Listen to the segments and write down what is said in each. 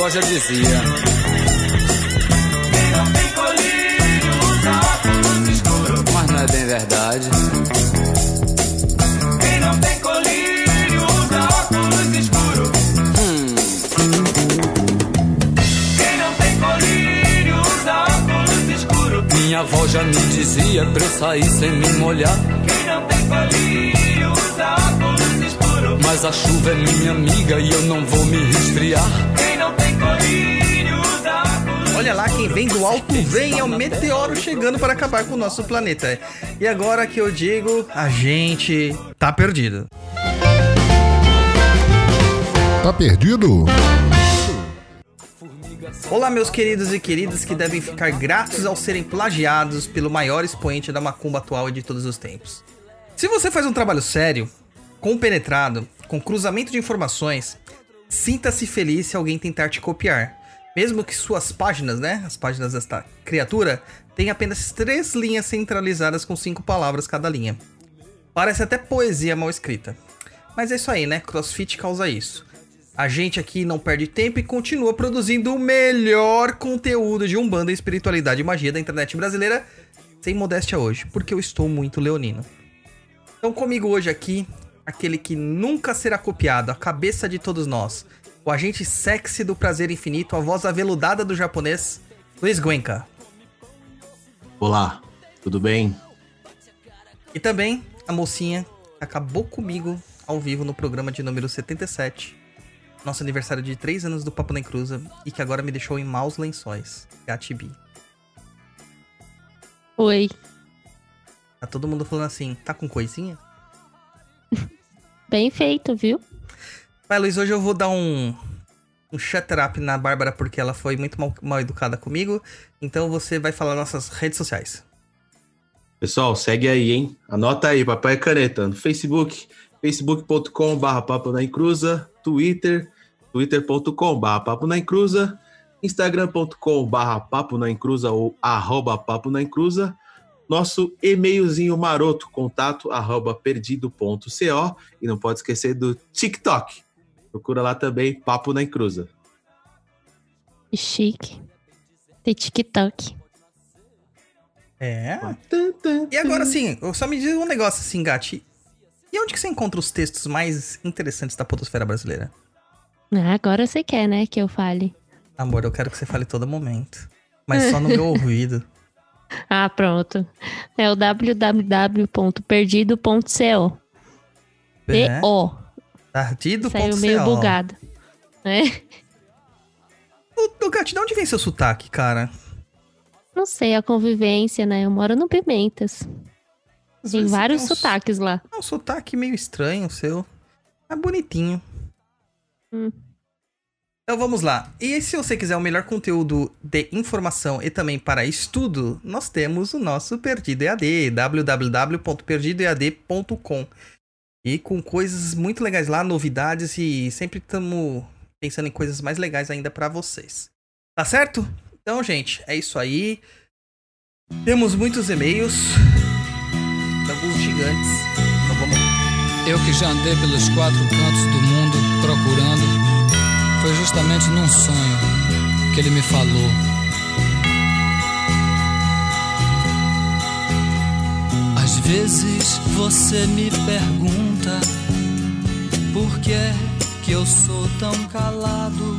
avó já dizia. Quem não tem colírio usa óculos escuros. Mas não é bem verdade. Quem não tem colírio usa óculos escuros. Quem não tem colírio usa óculos escuros. Minha avó já me dizia pra eu sair sem me molhar. Quem não tem colírio usa óculos escuros. Mas a chuva é minha amiga e eu não vou me resfriar. Quem não tem Olha lá, quem vem do alto vem, é o meteoro chegando para acabar com o nosso planeta. E agora que eu digo, a gente tá perdido. Tá perdido? Olá, meus queridos e queridas que devem ficar gratos ao serem plagiados pelo maior expoente da macumba atual e de todos os tempos. Se você faz um trabalho sério, compenetrado, com cruzamento de informações, sinta-se feliz se alguém tentar te copiar. Mesmo que suas páginas, né, as páginas desta criatura, tenham apenas três linhas centralizadas com cinco palavras cada linha. Parece até poesia mal escrita. Mas é isso aí, né? CrossFit causa isso. A gente aqui não perde tempo e continua produzindo o melhor conteúdo de Umbanda, espiritualidade e magia da internet brasileira, sem modéstia hoje, porque eu estou muito leonino. Então comigo hoje aqui, aquele que nunca será copiado, a cabeça de todos nós, o agente sexy do prazer infinito, a voz aveludada do japonês, Luiz Guenca. Olá, tudo bem? E também a mocinha que acabou comigo ao vivo no programa de número 77, nosso aniversário de 3 anos do Papo na Encruza, e que agora me deixou em maus lençóis, Gatibi. Oi. Tá todo mundo falando assim, tá com coisinha? Bem feito, viu? Vai, Luiz, hoje eu vou dar um, um shut up na Bárbara porque ela foi muito mal, mal educada comigo. Então você vai falar nossas redes sociais. Pessoal, segue aí, hein? Anota aí, papai caneta, no Facebook, facebook.com papo na encruza, Twitter, twitter.com papo na encruza, instagram.com papo na encruza ou arroba papo na encruza, nosso e-mailzinho maroto, contato arroba perdido.co e não pode esquecer do TikTok. Procura lá também, papo na encruza. Que Chique. Tem TikTok. É. E agora sim, só me diz um negócio assim, Gati. E onde que você encontra os textos mais interessantes da podosfera brasileira? Ah, agora você quer, né, que eu fale. Amor, eu quero que você fale todo momento. Mas só no meu ouvido. Ah, pronto. É o www.perdido.co. É. P-O. Tardido.co. Saiu meio bugado. É? Ô, ô, Gati, de onde vem seu sotaque, cara? Não sei, a convivência, né? Eu moro no Pimentas. Às Tem vários tem um sotaques lá. É um sotaque meio estranho o seu. É bonitinho. Hum. Então vamos lá. E se você quiser o melhor conteúdo de informação e também para estudo, nós temos o nosso Perdido EAD, www.perdidoead.com. E com coisas muito legais lá, novidades e sempre estamos pensando em coisas mais legais ainda para vocês. Tá certo? Então, gente, é isso aí. Temos muitos e-mails. Alguns gigantes. Então vamos. Eu que já andei pelos quatro cantos do mundo procurando, foi justamente num sonho que ele me falou. Às vezes você me pergunta por que é que eu sou tão calado.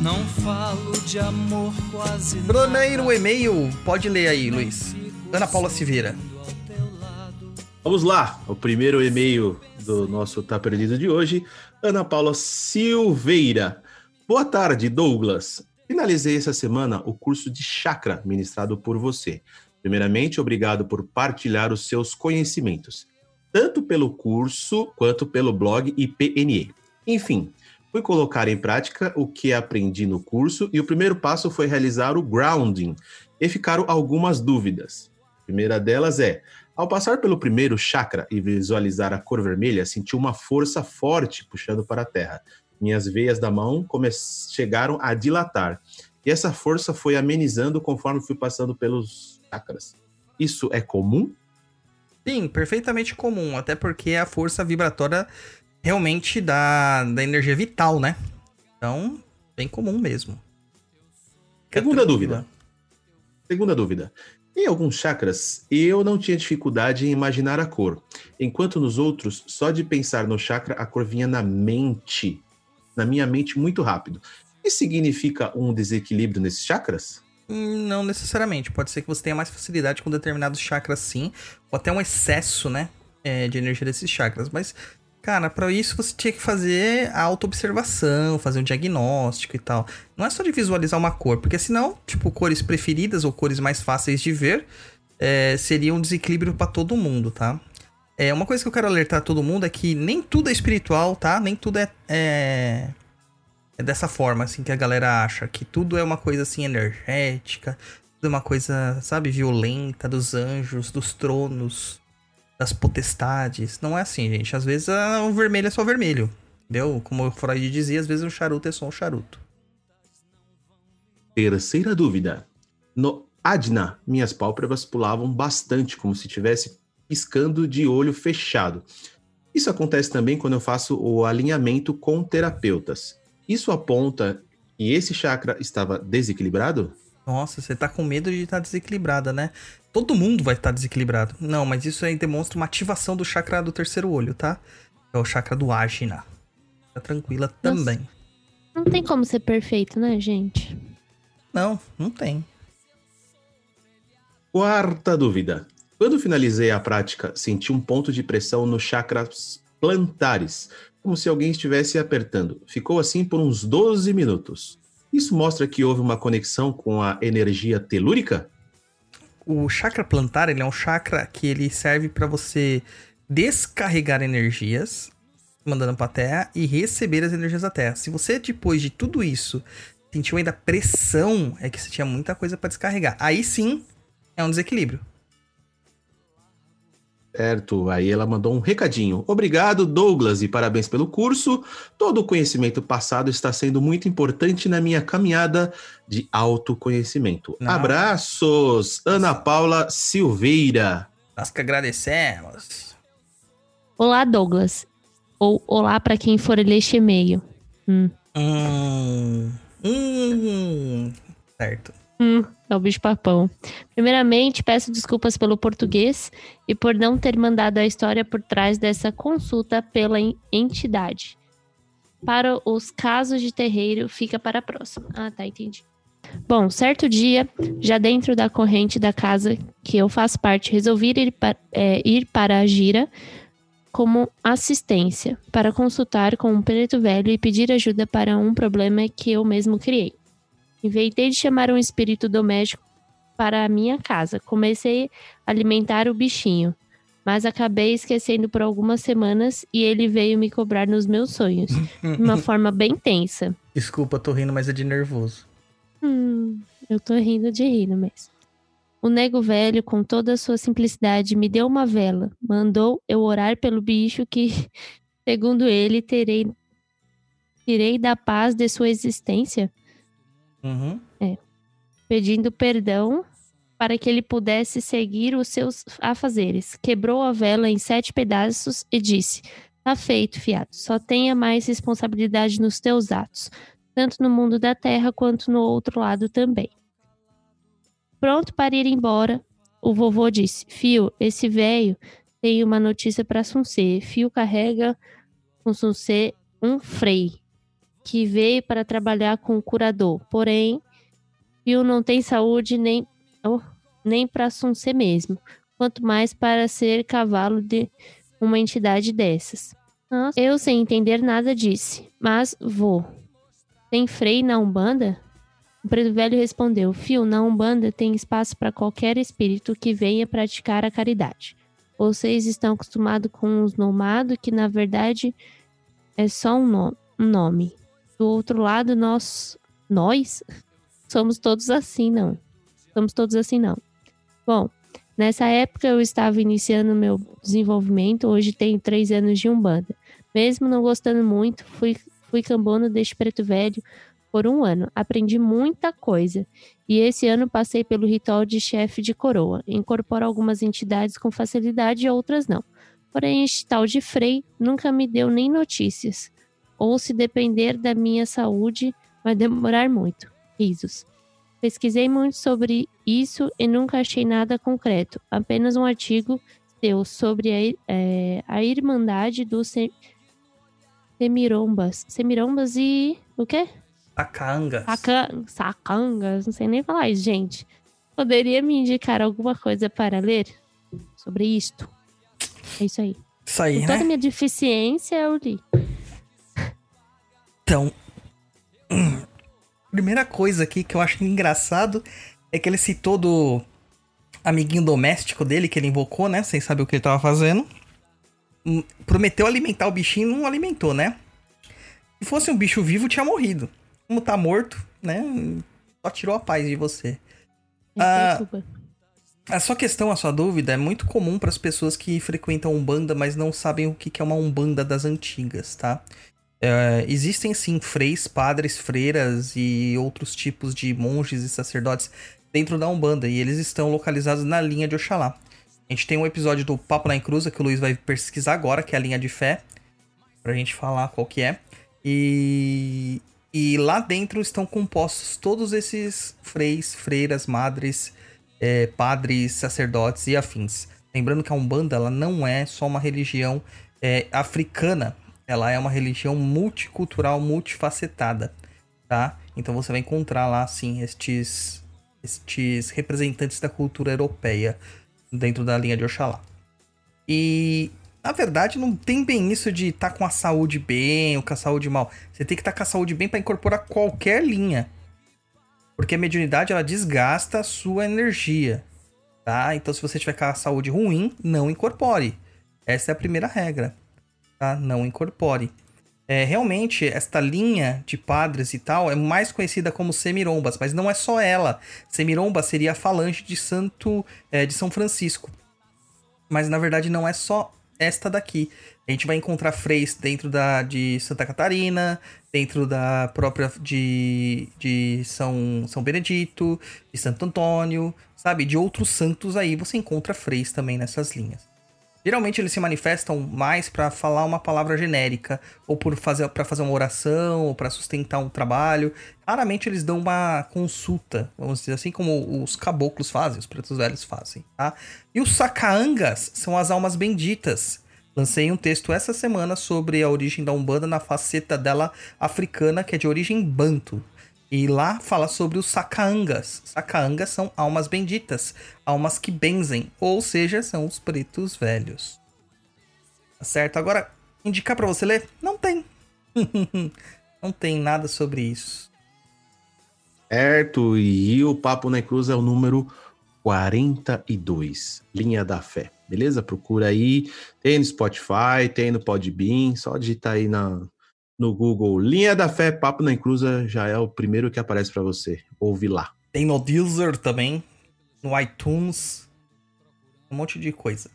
Não falo de amor quase Primeiro e-mail, pode ler aí, Luiz. Ana Paula Silveira. Vamos lá, o primeiro e-mail do nosso Tá Perdido de hoje, Ana Paula Silveira. Boa tarde, Douglas. Finalizei essa semana o curso de chakra ministrado por você. Primeiramente, obrigado por partilhar os seus conhecimentos, tanto pelo curso quanto pelo blog e PNE. Enfim, fui colocar em prática o que aprendi no curso e o primeiro passo foi realizar o grounding e ficaram algumas dúvidas. A primeira delas é: ao passar pelo primeiro chakra e visualizar a cor vermelha, senti uma força forte puxando para a terra. Minhas veias da mão chegaram a dilatar. E essa força foi amenizando conforme fui passando pelos chakras. Isso é comum? Sim, perfeitamente comum, até porque é a força vibratória realmente da, da energia vital, né? Então, Bem comum mesmo. Segunda Fica dúvida. tranquila. Segunda dúvida. Em alguns chakras, eu não tinha dificuldade em imaginar a cor, enquanto nos outros, só de pensar no chakra, a cor vinha na mente, na minha mente muito rápido. Isso significa um desequilíbrio nesses chakras? Não necessariamente. Pode ser que você tenha mais facilidade com determinados chakras, sim. Ou até um excesso, né? é, de energia desses chakras. Mas, cara, pra isso você tinha que fazer a auto-observação, fazer um diagnóstico e tal. Não é só de visualizar uma cor, porque senão, tipo, cores preferidas ou cores mais fáceis de ver é, seria um desequilíbrio pra todo mundo, tá? É, uma coisa que eu quero alertar todo mundo é que nem tudo é espiritual, tá? Nem tudo é, é, é dessa forma, assim, que a galera acha. Que tudo é uma coisa, assim, energética. Tudo é uma coisa, sabe, violenta, dos anjos, dos tronos, das potestades. Não é assim, gente. Às vezes ah, o vermelho é só vermelho. Entendeu? Como o Freud dizia, às vezes o charuto é só um charuto. Terceira dúvida. No Adna, minhas pálpebras pulavam bastante, como se estivesse piscando de olho fechado. Isso acontece também quando eu faço o alinhamento com terapeutas. Isso aponta que esse chakra estava desequilibrado? Nossa, você tá com medo de estar desequilibrada, né? Todo mundo vai estar desequilibrado. Não, mas isso aí demonstra uma ativação do chakra do terceiro olho, tá? É o chakra do Ajna. Fica tranquila também. Não tem como ser perfeito, né, gente? Não, não tem. Quarta dúvida. Quando finalizei a prática, senti um ponto de pressão nos chakras plantares, como se alguém estivesse apertando. Ficou assim por uns 12 minutos. Isso mostra que houve uma conexão com a energia telúrica? O chakra plantar, ele é um chakra que ele serve pra você descarregar energias, mandando pra terra, e receber as energias da terra. Se você, depois de tudo isso, sentiu ainda pressão, é que você tinha muita coisa pra descarregar. Aí sim, é um desequilíbrio. Certo, aí ela mandou um recadinho. Obrigado, Douglas, e parabéns pelo curso. Todo o conhecimento passado está sendo muito importante na minha caminhada de autoconhecimento. Não. Abraços, Ana Paula Silveira. Nós que agradecemos. Olá, Douglas. Ou olá pra quem for ler este e-mail. Hum. Hum. Hum. Certo. Hum, o bicho papão. Primeiramente, peço desculpas pelo português e por não ter mandado a história por trás dessa consulta pela en- entidade. Para os casos de terreiro, fica para a próxima. Ah, tá, entendi. Bom, certo dia, já dentro da corrente da casa que eu faço parte, resolvi ir, pa- é, ir para a gira como assistência para consultar com um preto velho e pedir ajuda para um problema que eu mesmo criei. Inventei de chamar um espírito doméstico para a minha casa. Comecei a alimentar o bichinho, mas acabei esquecendo por algumas semanas e ele veio me cobrar nos meus sonhos, de uma forma bem tensa. Desculpa, tô rindo, mas é de nervoso. Hum, eu tô rindo de rir mesmo. O nego velho, com toda a sua simplicidade, me deu uma vela. Mandou eu orar pelo bicho que, segundo ele, terei, tirei da paz de sua existência. Uhum. pedindo perdão para que ele pudesse seguir os seus afazeres. Quebrou a vela em sete pedaços e disse: Tá feito, fiado. Só tenha mais responsabilidade nos teus atos, tanto no mundo da terra quanto no outro lado também. Pronto para ir embora, o vovô disse: Fio, esse velho tem uma notícia para Suncê. Fio carrega com Suncê um frei que veio para trabalhar com o curador. Porém, Fio não tem saúde nem, oh, nem para Suncê mesmo, quanto mais para ser cavalo de uma entidade dessas. Nossa. Eu, sem entender nada, disse: Mas vou. Tem frei na Umbanda? O preto velho respondeu: Fio, na Umbanda tem espaço para qualquer espírito que venha praticar a caridade. Vocês estão acostumados com os nomados, que na verdade é só um, um nome. Do outro lado, nós, nós somos todos assim, não. Somos todos assim, não. Bom, nessa época eu estava iniciando meu desenvolvimento, hoje tenho três anos de Umbanda. Mesmo não gostando muito, fui, fui cambono deste preto velho por um ano. Aprendi muita coisa. E esse ano passei pelo ritual de chefe de coroa. Incorporo algumas entidades com facilidade e outras não. Porém, este tal de Frei nunca me deu nem notícias. Ou se depender da minha saúde, vai demorar muito. Risos. Pesquisei muito sobre isso e nunca achei nada concreto. Apenas um artigo seu sobre a, é, a Irmandade dos Se- Semirombas. Semirombas e. o quê? Sacangas. Saca... Sacangas, não sei nem falar isso, gente. Poderia me indicar alguma coisa para ler sobre isto? É isso aí. Isso aí, Com toda né? a minha deficiência, eu li. Então, hum, primeira coisa aqui que eu acho engraçado é que ele citou do amiguinho doméstico dele que ele invocou, né? Sem saber o que ele tava fazendo. Hum, Prometeu alimentar o bichinho e não alimentou, né? Se fosse um bicho vivo, tinha morrido. Como tá morto, né? Só tirou a paz de você. Ah, Desculpa. A sua questão, a sua dúvida é muito comum para as pessoas que frequentam Umbanda, mas não sabem o que é uma Umbanda das antigas, tá? É, existem sim freis, padres, freiras e outros tipos de monges e sacerdotes dentro da Umbanda, e eles estão localizados na linha de Oxalá. A gente tem um episódio do Papo na Encruza que o Luiz vai pesquisar agora, que é a linha de fé, pra gente falar qual que é. E, e lá dentro estão compostos todos esses freis, freiras, madres, é, padres, sacerdotes e afins. Lembrando que a Umbanda ela não é só uma religião é, africana, ela é uma religião multicultural, multifacetada, tá? Então você vai encontrar lá, sim, estes, estes representantes da cultura europeia dentro da linha de Oxalá. E, na verdade, não tem bem isso de estar com a saúde bem ou com a saúde mal. Você tem que estar com a saúde bem para incorporar qualquer linha. Porque a mediunidade ela desgasta a sua energia, tá? Então se você tiver com a saúde ruim, não incorpore. Essa é a primeira regra, tá? Não incorpore. É, realmente, esta linha de padres e tal é mais conhecida como semirombas, mas não é só ela. Semiromba seria a falange de Santo é, de São Francisco. Mas na verdade não é só esta daqui. A gente vai encontrar freis dentro da de Santa Catarina, dentro da própria de, de São, São Benedito, de Santo Antônio, sabe? De outros santos aí você encontra freis também nessas linhas. Geralmente eles se manifestam mais para falar uma palavra genérica, ou por fazer para fazer uma oração, ou para sustentar um trabalho. Raramente eles dão uma consulta, vamos dizer assim, como os caboclos fazem, os pretos velhos fazem, tá? E os sacaangas são as almas benditas. Lancei um texto essa semana sobre a origem da Umbanda na faceta dela africana, que é de origem banto. E lá fala sobre os sacaangas. Sacaangas são almas benditas, almas que benzem, ou seja, são os pretos velhos. Tá certo? Agora, indicar pra você ler? Não tem. Não tem nada sobre isso. Certo, e o Papo na Cruz é o número 42, Linha da Fé. Beleza? Procura aí. Tem no Spotify, tem no Podbean. Só digitar aí na, no Google Linha da Fé, Papo na Encruza, já é o primeiro que aparece para você. Ouve lá. Tem no Deezer também, no iTunes, um monte de coisa.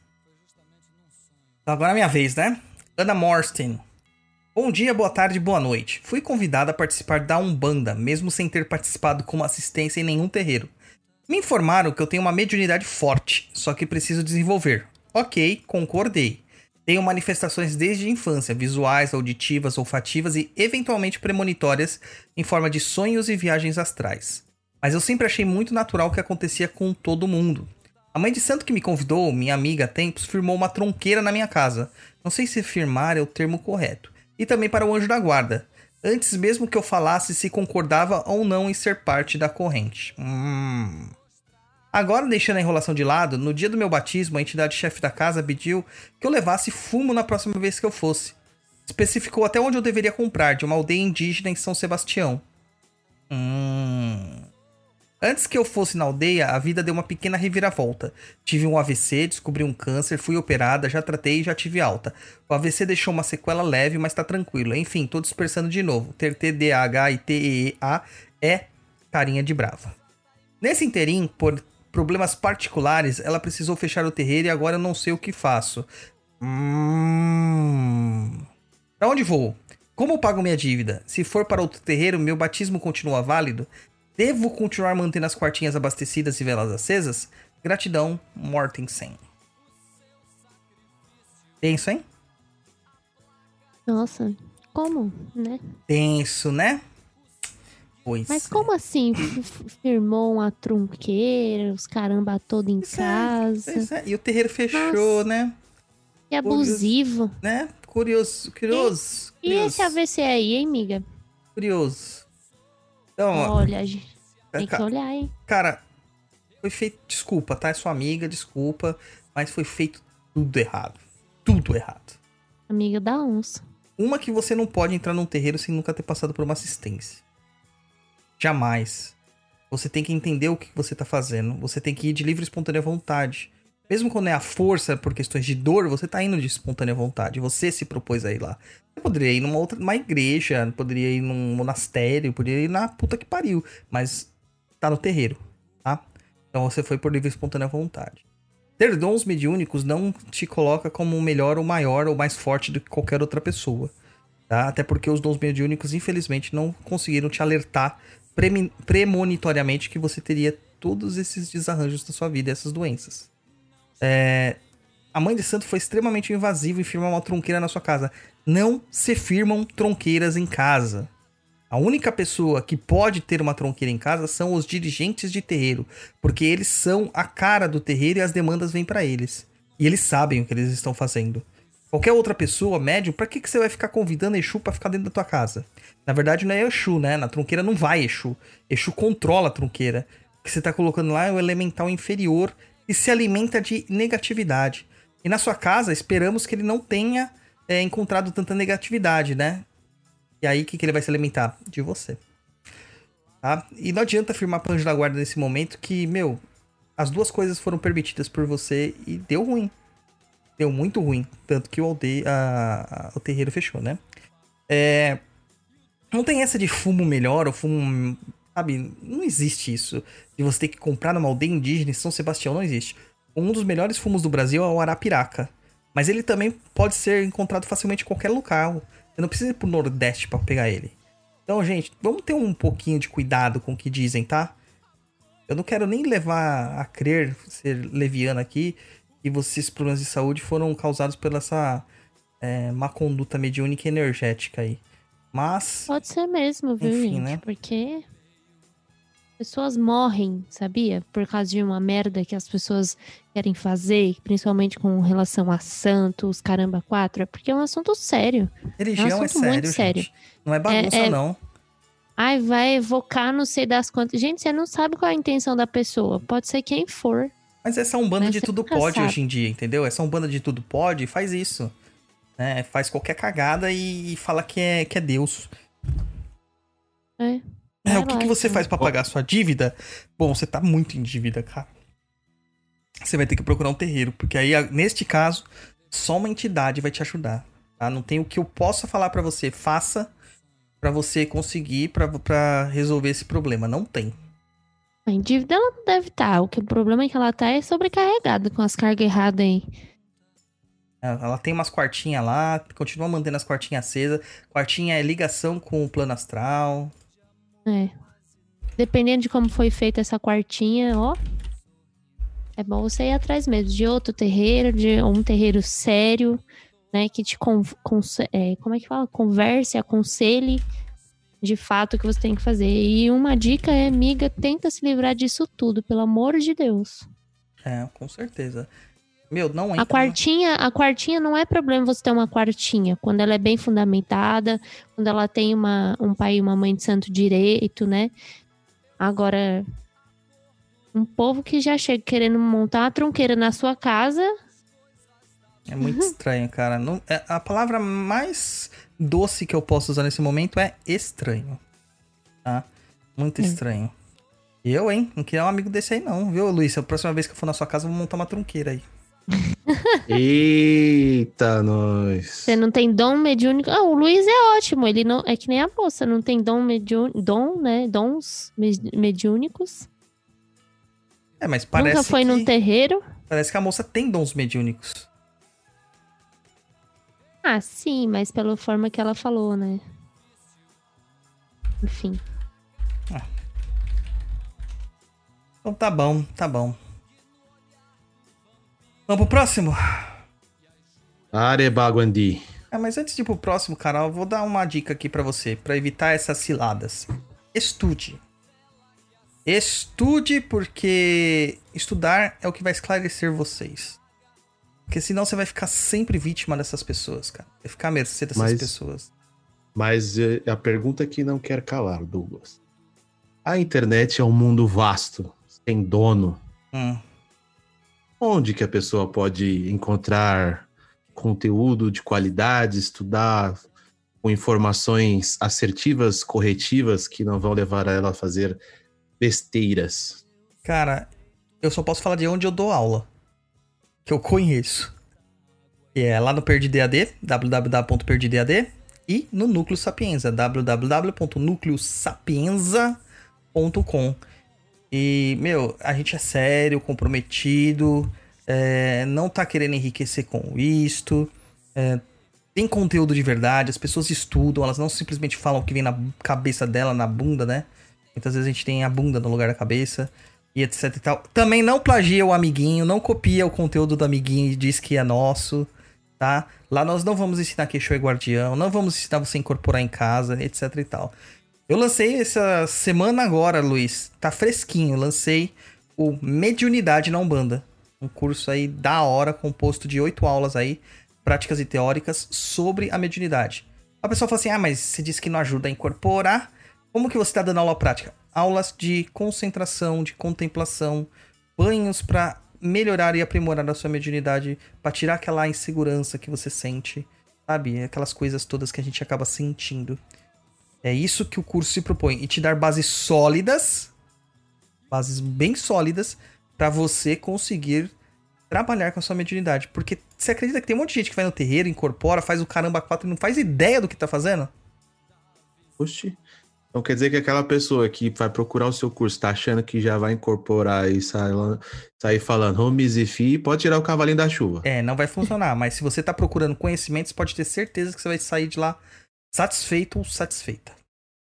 Então agora é minha vez, né? Ana Morsten. Bom dia, boa tarde, boa noite. Fui convidada a participar da Umbanda, mesmo sem ter participado como assistência em nenhum terreiro. Me informaram que eu tenho uma mediunidade forte, só que preciso desenvolver. Ok, concordei. Tenho manifestações desde a infância, visuais, auditivas, olfativas e eventualmente premonitórias em forma de sonhos e viagens astrais. Mas eu sempre achei muito natural o que acontecia com todo mundo. A mãe de santo que me convidou, minha amiga há tempos, firmou uma tronqueira na minha casa. Não sei se firmar é o termo correto. E também para o anjo da guarda. Antes mesmo que eu falasse se concordava ou não em ser parte da corrente. Hum. Agora, deixando a enrolação de lado, no dia do meu batismo, a entidade chefe da casa pediu que eu levasse fumo na próxima vez que eu fosse. Especificou até onde eu deveria comprar, de uma aldeia indígena em São Sebastião. Hum. Antes que eu fosse na aldeia, a vida deu uma pequena reviravolta. Tive um AVC, descobri um câncer, fui operada, já tratei e já tive alta. O AVC deixou uma sequela leve, mas tá tranquilo. Enfim, tô dispersando de novo. Ter TDAH e TEA é carinha de brava. Nesse interim, por problemas particulares, ela precisou fechar o terreiro e agora eu não sei o que faço. Hum... Pra onde vou? Como pago minha dívida? Se for para outro terreiro, meu batismo continua válido? Devo continuar mantendo as quartinhas abastecidas e velas acesas? Gratidão, Mortensen. Tenso, hein? Nossa, como, né? Tenso, né? Pois Mas é. como assim? Firmou uma trunqueira, os caramba todo em Pois é, casa. Pois é, E o terreiro fechou, né? Que abusivo. Né? Curioso, curioso. E curioso, esse AVC aí, hein, amiga? Curioso. Então, ó, Olha, a gente tem que olhar, hein? cara, foi feito. Desculpa, tá? É sua amiga, desculpa. Mas foi feito tudo errado. Tudo errado. Amiga da onça. Uma que você não pode entrar num terreiro sem nunca ter passado por uma assistência. Jamais. Você tem que entender o que você tá fazendo. Você tem que ir de livre e espontânea vontade. Mesmo quando é a força por questões de dor, você tá indo de espontânea vontade. Você se propôs a ir lá. Você poderia ir numa outra, numa igreja, poderia ir num monastério, poderia ir na puta que pariu. Mas tá no terreiro, tá? Então você foi por livre e espontânea vontade. Ter dons mediúnicos não te coloca como o melhor ou maior ou mais forte do que qualquer outra pessoa. Tá? Até porque os dons mediúnicos, infelizmente, não conseguiram te alertar premonitoriamente que você teria todos esses desarranjos da sua vida, essas doenças. É, A mãe de santo foi extremamente invasiva em firmar uma tronqueira na sua casa. Não se firmam tronqueiras em casa. A única pessoa que pode ter uma tronqueira em casa são os dirigentes de terreiro, porque eles são a cara do terreiro e as demandas vêm pra eles. E eles sabem o que eles estão fazendo. Qualquer outra pessoa, médium, pra que, que você vai ficar convidando Exu pra ficar dentro da tua casa? Na verdade, não é Exu, né? Na tronqueira não vai Exu. Exu controla a tronqueira. O que você tá colocando lá é o elemental inferior e se alimenta de negatividade. E na sua casa, esperamos que ele não tenha é, encontrado tanta negatividade, né? E aí, o que, que ele vai se alimentar? De você. Tá? E não adianta afirmar pro anjo da guarda nesse momento que, meu, as duas coisas foram permitidas por você e deu ruim. Deu muito ruim. Tanto que o, aldeia, a- a- o terreiro fechou, né? É, não tem essa de fumo melhor ou fumo. Sabe? Não existe isso. De você ter que comprar numa aldeia indígena em São Sebastião, não existe. Um dos melhores fumos do Brasil é o Arapiraca. Mas ele também pode ser encontrado facilmente em qualquer local. Você não precisa ir pro Nordeste pra pegar ele. Então, gente, vamos ter um pouquinho de cuidado com o que dizem, tá? Eu não quero nem levar a crer, ser leviano aqui, que esses problemas de saúde foram causados pela essa é, má conduta mediúnica e energética aí. Mas, Pode ser mesmo, viu, Enfim, gente? né? Porque pessoas morrem, sabia? Por causa de uma merda que as pessoas querem fazer, principalmente com relação a santos, caramba, quatro, é porque é um assunto sério. religião é, assunto muito sério, sério. gente. Não é bagunça, é- não. Ai, vai evocar não sei das quantas. Gente, você não sabe qual é a intenção da pessoa. Pode ser quem for. Mas essa umbanda Mas de tudo pode sabe. hoje em dia, entendeu? Essa umbanda de tudo pode, faz isso. né? faz qualquer cagada e fala que é, que é Deus. É. É, Vai o que, lá, que você então. faz pra pagar sua dívida? Bom, você tá muito em dívida, cara. Você vai ter que procurar um terreiro, porque aí, a- neste caso, só uma entidade vai te ajudar. Tá? Não tem o que eu possa falar pra você, faça pra você conseguir pra resolver esse problema. Não tem. A dívida ela não deve estar. O que o problema é que ela tá é sobrecarregada com as cargas erradas aí. Ela tem umas quartinhas lá, continua mantendo as quartinhas acesas. Quartinha é ligação com o plano astral. É. Dependendo de como foi feita essa quartinha, ó. É bom você ir atrás mesmo de outro terreiro, de um terreiro sério, né? Que te con conse- é, como é que fala? Converse, aconselhe de fato que você tem que fazer. E uma dica é, amiga, tenta se livrar disso tudo, pelo amor de Deus. É, com certeza. Meu, não entra. A quartinha, a quartinha não é problema você ter uma quartinha quando ela é bem fundamentada, quando ela tem uma, um pai e uma mãe de santo direito, né? Agora, um povo que já chega querendo montar uma tronqueira na sua casa, É muito estranho, cara. Não, é- a palavra mais doce que eu posso usar nesse momento é estranho. Tá? Muito Hum. estranho. E eu, hein? Não queria um amigo desse aí, não, viu, Luiz? A próxima vez que eu for na sua casa, eu vou montar uma tronqueira aí. Eita, nós. você não tem dom mediúnico. Ah, o Luiz é ótimo, ele não é que nem a moça, não tem dom mediúnico, dom, né? Dons me- mediúnicos. É, mas parece Nunca foi que... num terreiro. Parece que a moça tem dons mediúnicos. Ah, sim, mas pela forma que ela falou, né? Enfim. Então tá bom, tá bom. Vamos pro próximo? Arebaguandi. Ah, mas antes de ir pro próximo, cara, eu vou dar uma dica aqui pra você, pra evitar essas ciladas. estude. Estude porque estudar é o que vai esclarecer vocês. Porque senão você vai ficar sempre vítima dessas pessoas, cara. Vai ficar à mercê dessas Mas- pessoas. Mas eh, a pergunta que não quer calar, Douglas. A internet é um mundo vasto, sem dono. Hum. Onde que a pessoa pode encontrar conteúdo de qualidade, estudar com informações assertivas, corretivas, que não vão levar ela a fazer besteiras? Cara, eu só posso falar de onde eu dou aula. Que eu conheço. E é lá no PerdiDAD, www.perdidad, e no Núcleo Sapienza, www.nucleosapienza.com. E, meu, a gente é sério, comprometido, é, não tá querendo enriquecer com isto. é, tem conteúdo de verdade, as pessoas estudam, elas não simplesmente falam o que vem na cabeça dela, na bunda, né? Muitas vezes a gente tem a bunda no lugar da cabeça e etc e tal. Também não plagia o amiguinho, não copia o conteúdo do amiguinho e diz que é nosso, tá? Lá nós não vamos ensinar que show é guardião, não vamos ensinar você a incorporar em casa, etc e tal. Eu lancei essa semana agora, Luiz, tá fresquinho, lancei o Mediunidade na Umbanda. Um curso aí da hora, composto de oito aulas aí, práticas e teóricas, sobre a mediunidade. A pessoa fala assim, ah, mas você disse que não ajuda a incorporar, como que você está dando aula prática? Aulas de concentração, de contemplação, banhos para melhorar e aprimorar a sua mediunidade, para tirar aquela insegurança que você sente, sabe? Aquelas coisas todas que a gente acaba sentindo. É isso que o curso se propõe e te dar bases sólidas, bases bem sólidas para você conseguir trabalhar com a sua mediunidade, porque você acredita que tem um monte de gente que vai no terreiro, incorpora, faz o caramba quatro e não faz ideia do que tá fazendo? Oxi. Então quer dizer que aquela pessoa que vai procurar o seu curso, tá achando que já vai incorporar e sair falando homes e fi, pode tirar o cavalinho da chuva. É, não vai funcionar, mas se você tá procurando conhecimentos, pode ter certeza que você vai sair de lá satisfeito ou satisfeita.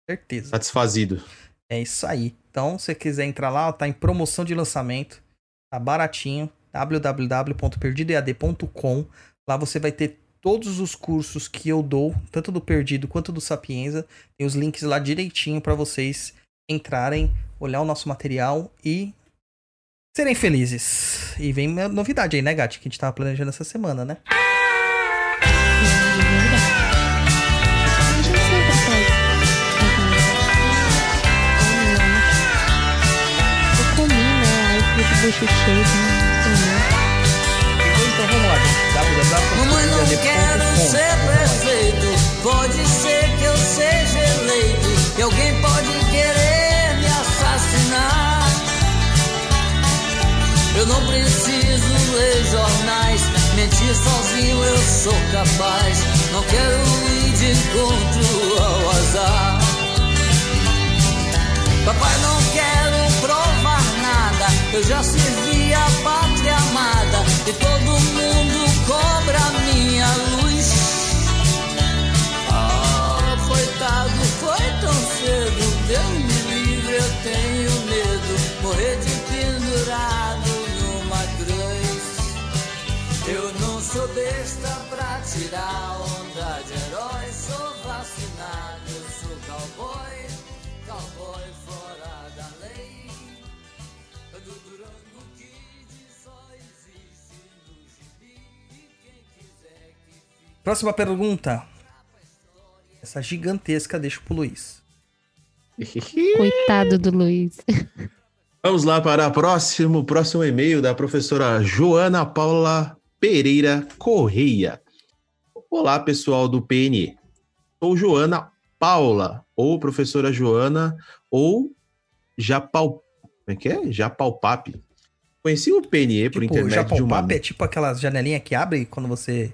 Certeza. Satisfazido. É isso aí. Então, se você quiser entrar lá, tá em promoção de lançamento, tá baratinho, www.perdidoead.com. Lá você vai ter todos os cursos que eu dou, tanto do Perdido quanto do Sapienza. Tem os links lá direitinho para vocês entrarem, olhar o nosso material e serem felizes. E vem novidade aí, né, Gati? Que a gente tava planejando essa semana, né? Eu quero ser prefeito. Pode ser que eu seja eleito. E alguém pode querer me assassinar. Eu não preciso ler jornais. Mentir sozinho eu sou capaz. Não quero ir de encontro ao azar. Papai, não quero provar nada. Eu já servi a pátria amada. E todo mundo besta pra tirar onda de herói. Sou vacinado, eu sou cowboy. Cowboy fora da lei. Do Durango Kid só existe no gibi. E quem quiser que fique. Próxima pergunta. Essa gigantesca deixa pro Luiz. Coitado do Luiz. Vamos lá para o próximo, próximo e-mail da professora Joana Paula Pereira Correia. Olá, pessoal do PNE. Sou Joana Paula, ou professora Joana, ou Japal... Como é que é? Japalpap. Conheci o PNE por Tipo, intermédio de uma... É tipo aquelas janelinhas que abre quando você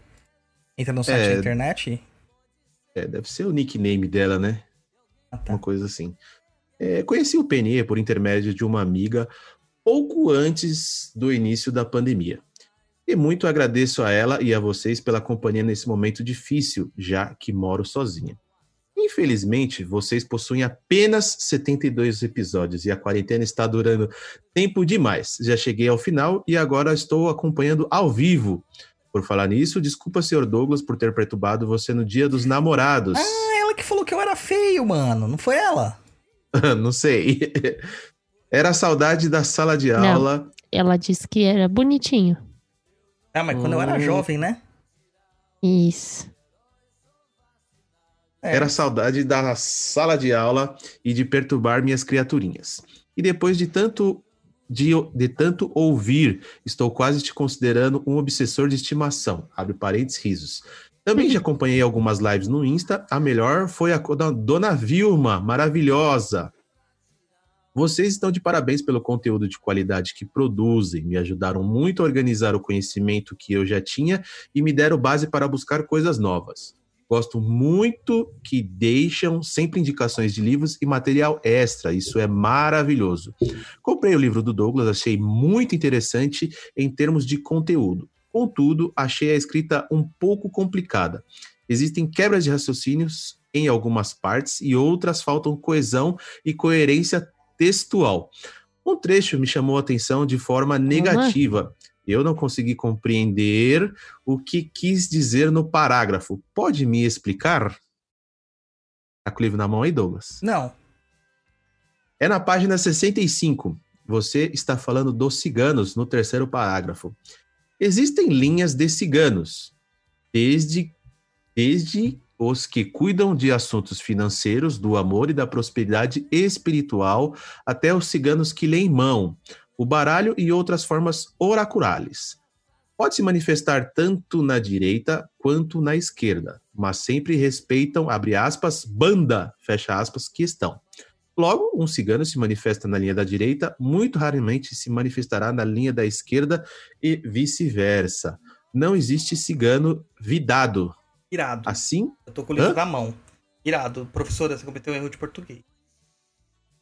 entra no site É. da internet? É, deve ser o nickname dela, né? Ah, tá. uma coisa assim. É, conheci o PNE por intermédio de uma amiga pouco antes do início da pandemia. E muito agradeço a ela e a vocês pela companhia nesse momento difícil, já que moro sozinha. Infelizmente, vocês possuem apenas 72 episódios e a quarentena está durando tempo demais. Já cheguei ao final e agora estou acompanhando ao vivo. Por falar nisso, desculpa, senhor Douglas, por ter perturbado você no dia dos namorados. Ah, ela que falou que eu era feio, mano. Não foi ela? Não sei. Era a saudade da sala de Não. aula. Ela disse que era bonitinho. Ah, mas quando eu era Hum. jovem, né? Isso. É. Era saudade da sala de aula e de perturbar minhas criaturinhas. E depois de tanto de, de tanto ouvir, estou quase te considerando um obsessor de estimação. Abre parênteses, risos. Também já acompanhei algumas lives no Insta. A melhor foi a da Dona Vilma, maravilhosa. Vocês estão de parabéns pelo conteúdo de qualidade que produzem. Me ajudaram muito a organizar o conhecimento que eu já tinha e me deram base para buscar coisas novas. Gosto muito que deixam sempre indicações de livros e material extra. Isso é maravilhoso. Comprei o livro do Douglas, achei muito interessante em termos de conteúdo. Contudo, achei a escrita um pouco complicada. Existem quebras de raciocínios em algumas partes e outras faltam coesão e coerência textual. Um trecho me chamou a atenção de forma negativa. Eu não consegui compreender o que quis dizer no parágrafo. Pode me explicar? Tá com o livro na mão aí, Douglas? Não. É na página 65. Você está falando dos ciganos no terceiro parágrafo. Existem linhas de ciganos, desde, desde os que cuidam de assuntos financeiros, do amor e da prosperidade espiritual, até os ciganos que leem mão, o baralho e outras formas oraculares. Pode se manifestar tanto na direita quanto na esquerda, mas sempre respeitam, abre aspas, banda, fecha aspas, que estão. Logo, um cigano se manifesta na linha da direita, muito raramente se manifestará na linha da esquerda e vice-versa. Não existe cigano vidado. Irado. Assim, Eu tô com o livro Hã? na mão. Irado. Professora, você cometeu um erro de português.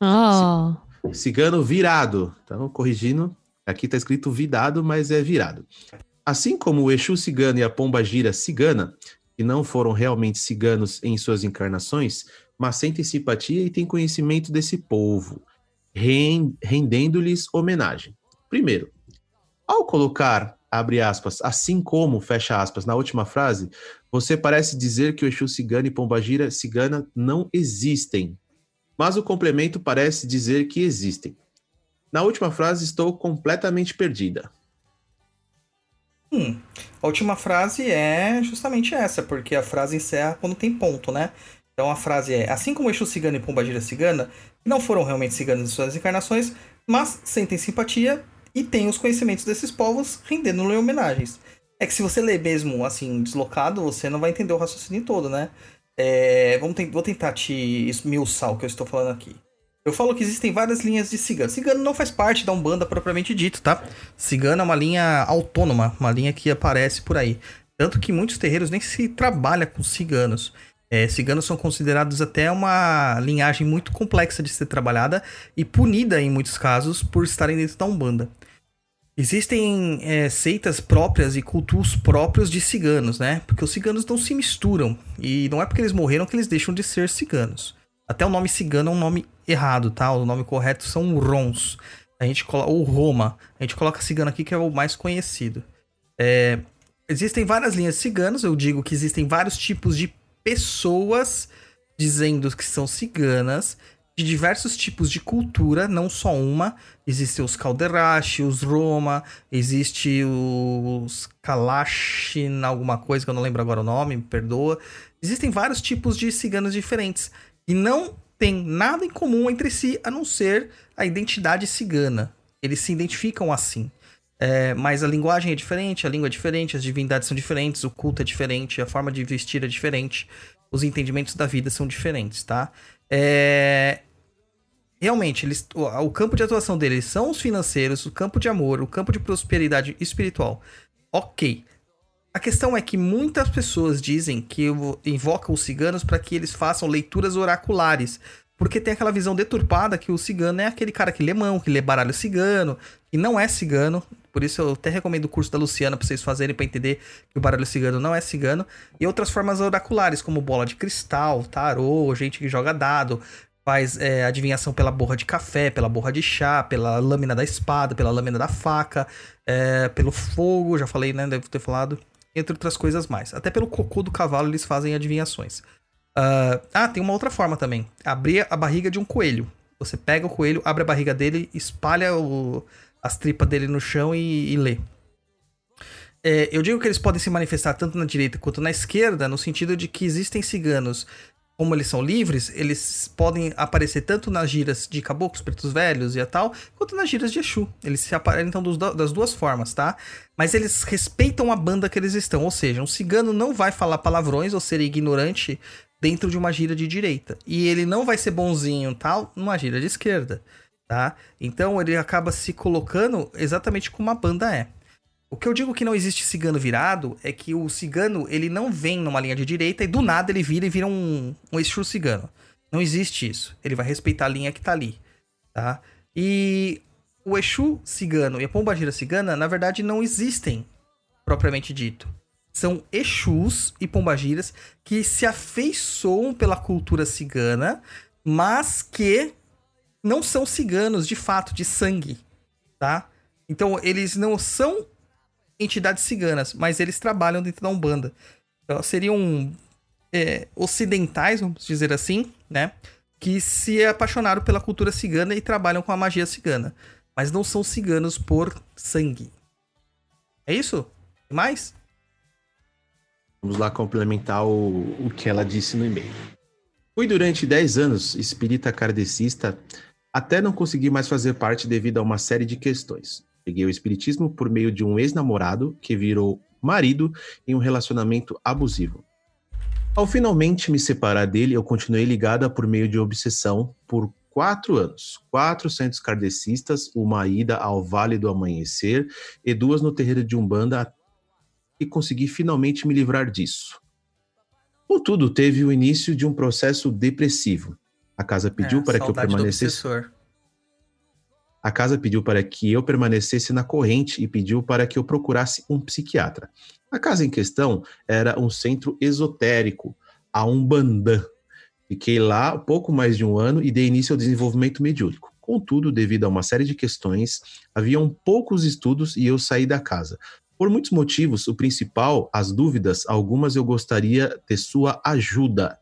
Oh, cigano virado. Então, corrigindo, aqui está escrito vidado, mas é virado. Assim como o Exu cigano e a pomba gira cigana, que não foram realmente ciganos em suas encarnações, mas sentem simpatia e têm conhecimento desse povo, ren- rendendo-lhes homenagem. Primeiro, ao colocar, abre aspas, assim como, fecha aspas, na última frase, você parece dizer que o Exu cigano e pombagira cigana não existem, mas o complemento parece dizer que existem. Na última frase, estou completamente perdida. Hum, a última frase é justamente essa, porque a frase encerra quando tem ponto, né? Então a frase é: Assim como Exu cigano e Pombagira cigana, não foram realmente ciganos em suas encarnações, mas sentem simpatia e têm os conhecimentos desses povos, rendendo-lhe homenagens. É que se você ler mesmo assim, deslocado, você não vai entender o raciocínio todo, né? É, vamos ten- vou tentar te esmiuçar o que eu estou falando aqui. Eu falo que existem várias linhas de cigano. Cigano não faz parte da Umbanda propriamente dito, tá? Cigano é uma linha autônoma, uma linha que aparece por aí. Tanto que muitos terreiros nem se trabalha com ciganos. É, ciganos são considerados até uma linhagem muito complexa de ser trabalhada e punida em muitos casos por estarem dentro da Umbanda. Existem é, seitas próprias e cultos próprios de ciganos, né? Porque os ciganos não se misturam. E não é porque eles morreram que eles deixam de ser ciganos. Até o nome cigano é um nome errado, tá? O nome correto são Rons. A gente coloca. Ou Roma. A gente coloca cigano aqui, que é o mais conhecido. É, existem várias linhas de ciganos. Eu digo que existem vários tipos de pessoas dizendo que são ciganas. De diversos tipos de cultura, não só uma. Existem os Calderache, os Roma, existe os Kalachin, alguma coisa que eu não lembro agora o nome, me perdoa. Existem vários tipos de ciganos diferentes. E não tem nada em comum entre si, a não ser a identidade cigana. Eles se identificam assim. É, mas a linguagem é diferente, a língua é diferente, as divindades são diferentes, o culto é diferente, a forma de vestir é diferente, os entendimentos da vida são diferentes, tá? É, realmente, eles, o, campo de atuação deles são os financeiros, o campo de amor, o campo de prosperidade espiritual. Ok. A questão é que muitas pessoas dizem que invocam os ciganos para que eles façam leituras oraculares. Porque tem aquela visão deturpada que o cigano é aquele cara que lê mão, que lê baralho cigano, e não é cigano. Por isso eu até recomendo o curso da Luciana para vocês fazerem para entender que o baralho cigano não é cigano. E outras formas oraculares, como bola de cristal, tarô, gente que joga dado, faz é, adivinhação pela borra de café, pela borra de chá, pela lâmina da espada, pela lâmina da faca, é, pelo fogo, já falei, né? Devo ter falado. Entre outras coisas mais. Até pelo cocô do cavalo eles fazem adivinhações. Ah, ah, tem uma outra forma também. Abrir a barriga de um coelho. Você pega o coelho, abre a barriga dele, espalha o- as tripas dele no chão e, e lê. É, eu digo que eles podem se manifestar tanto na direita quanto na esquerda, no sentido de que existem ciganos, como eles são livres, eles podem aparecer tanto nas giras de caboclos, pretos velhos e tal, quanto nas giras de Exu. Eles se aparentam dos do- das duas formas, tá? Mas eles respeitam a banda que eles estão, ou seja, um cigano não vai falar palavrões ou ser ignorante dentro de uma gira de direita. E ele não vai ser bonzinho tal numa gira de esquerda, tá? Então ele acaba se colocando exatamente como a banda é. O que eu digo que não existe cigano virado é que o cigano ele não vem numa linha de direita e do nada ele vira e vira um, um Exu cigano. Não existe isso. Ele vai respeitar a linha que tá ali, tá? E o Exu cigano e a pombagira cigana, na verdade, não existem propriamente dito. São Exus e pombagiras que se afeiçoam pela cultura cigana, mas que não são ciganos de fato, de sangue, tá? Então eles não são entidades ciganas, mas eles trabalham dentro da Umbanda. Então, seriam é, ocidentais, vamos dizer assim, né? Que se apaixonaram pela cultura cigana e trabalham com a magia cigana. Mas não são ciganos por sangue. É isso? Tem mais? Vamos lá complementar o, o que ela disse no e-mail. Fui durante 10 anos espírita kardecista até não conseguir mais fazer parte devido a uma série de questões. Peguei o espiritismo por meio de um ex-namorado que virou marido em um relacionamento abusivo. Ao finalmente me separar dele, eu continuei ligada por meio de obsessão por quatro anos. Quatro centros kardecistas, uma ida ao Vale do Amanhecer e duas no terreiro de Umbanda e consegui finalmente me livrar disso. Contudo, teve o início de um processo depressivo. A casa pediu É, para que eu permanecesse. A casa pediu para que eu permanecesse na corrente e pediu para que eu procurasse um psiquiatra. A casa em questão era um centro esotérico, a Umbandã. Fiquei lá pouco mais de um ano e dei início ao desenvolvimento mediúnico. Contudo, devido a uma série de questões, haviam poucos estudos e eu saí da casa. Por muitos motivos, o principal, as dúvidas, algumas eu gostaria de sua ajuda.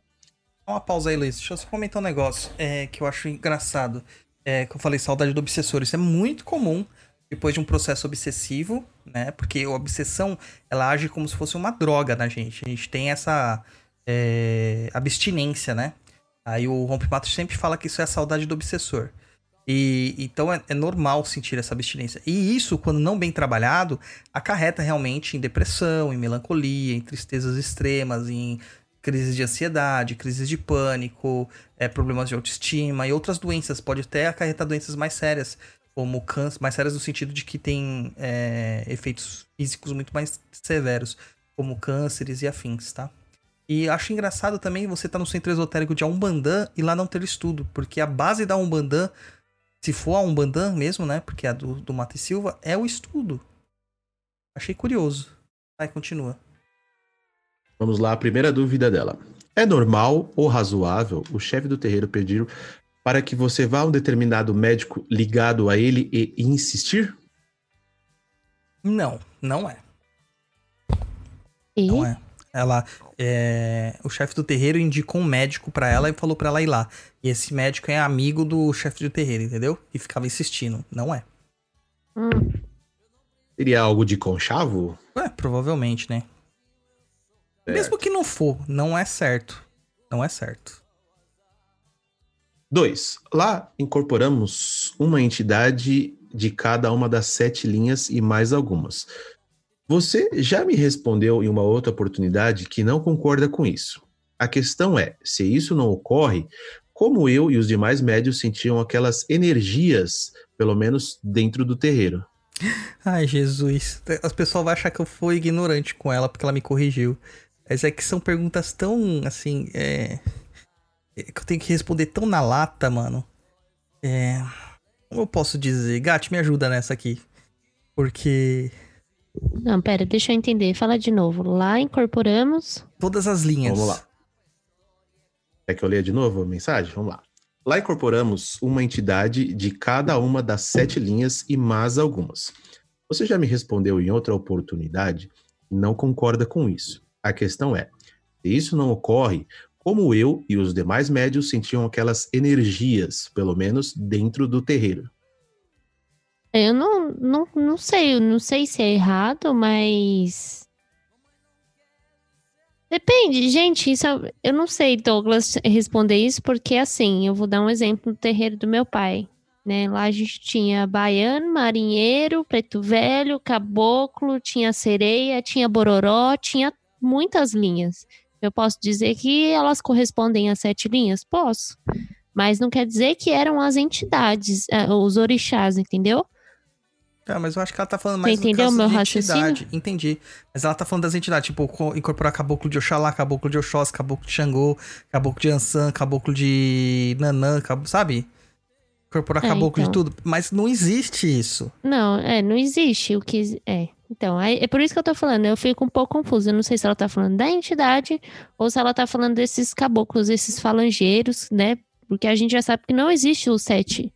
Uma pausa aí, Luiz. Deixa eu só comentar um negócio é, que eu acho engraçado. É, que eu falei, saudade do obsessor. Isso é muito comum depois de um processo obsessivo, né? Porque a obsessão, ela age como se fosse uma droga na gente. A gente tem essa é, abstinência, né? Aí o Rompimato sempre fala que isso é a saudade do obsessor. E então é, é normal sentir essa abstinência. E isso, quando não bem trabalhado, acarreta realmente em depressão, em melancolia, em tristezas extremas, em crises de ansiedade, crises de pânico, é, problemas de autoestima e outras doenças. Pode até acarretar doenças mais sérias, como câncer, mais sérias no sentido de que tem é, efeitos físicos muito mais severos, como cânceres e afins, tá? E acho engraçado também você estar no centro esotérico de Umbandã e lá não ter estudo, porque a base da Umbandã, se for a Umbandã mesmo, né? Porque a do, do Mata e Silva, é o estudo. Achei curioso. Vai, continua. Vamos lá, a primeira dúvida dela. É normal ou razoável o chefe do terreiro pedir para que você vá a um determinado médico ligado a ele e insistir? Não, não é. E Não é. Ela, é, o chefe do terreiro indicou um médico pra ela e falou pra ela ir lá. E esse médico é amigo do chefe do terreiro, entendeu? E ficava insistindo. Não é. Hum, Seria algo de conchavo? É, provavelmente, né? Mesmo que não for, não é certo. Não é certo. 2. Lá incorporamos uma entidade de cada uma das sete linhas e mais algumas. Você já me respondeu em uma outra oportunidade que não concorda com isso. A questão é: se isso não ocorre, como eu e os demais médios sentiam aquelas energias, pelo menos dentro do terreiro? Ai, Jesus. As pessoas vão achar que eu fui ignorante com ela porque ela me corrigiu. Mas é que são perguntas tão, assim, é... é que eu tenho que responder tão na lata, mano. É... Como eu posso dizer? Gat, me ajuda nessa aqui. Porque Não, pera, deixa eu entender. Fala de novo. Lá incorporamos. todas as linhas... Vamos lá. Quer que eu leia de novo a mensagem? Vamos lá. Lá incorporamos uma entidade de cada uma das sete linhas e mais algumas. Você já me respondeu em outra oportunidade e não concorda com isso. A questão é: se isso não ocorre, como eu e os demais médios sentiam aquelas energias, pelo menos dentro do terreiro. Eu não, não, não sei, eu não sei se é errado, mas. Depende, gente, isso é- eu não sei, Douglas, responder isso, porque assim, eu vou dar um exemplo do terreiro do meu pai. Né? Lá a gente tinha baiano, marinheiro, preto velho, caboclo, tinha sereia, tinha bororó, tinha muitas linhas. Eu posso dizer que elas correspondem às sete linhas? Posso. Mas não quer dizer que eram as entidades, eh, os orixás, entendeu? Ah, mas eu acho que ela tá falando mais Você entendeu meu de raciocínio? entidade. Entendi. Mas ela tá falando das entidades, tipo, co- incorporar caboclo de Oxalá, caboclo de Oxós, caboclo de Xangô, caboclo de Ansan, caboclo de Nanã, cab- sabe? Incorporar É, caboclo de então. tudo. Mas não existe isso. Não, é, não existe o que. É. Então, aí, é por isso que eu tô falando, eu fico um pouco confusa. Eu não sei se ela tá falando da entidade ou se ela tá falando desses caboclos, esses falangeiros, né? Porque a gente já sabe que não existe o sete.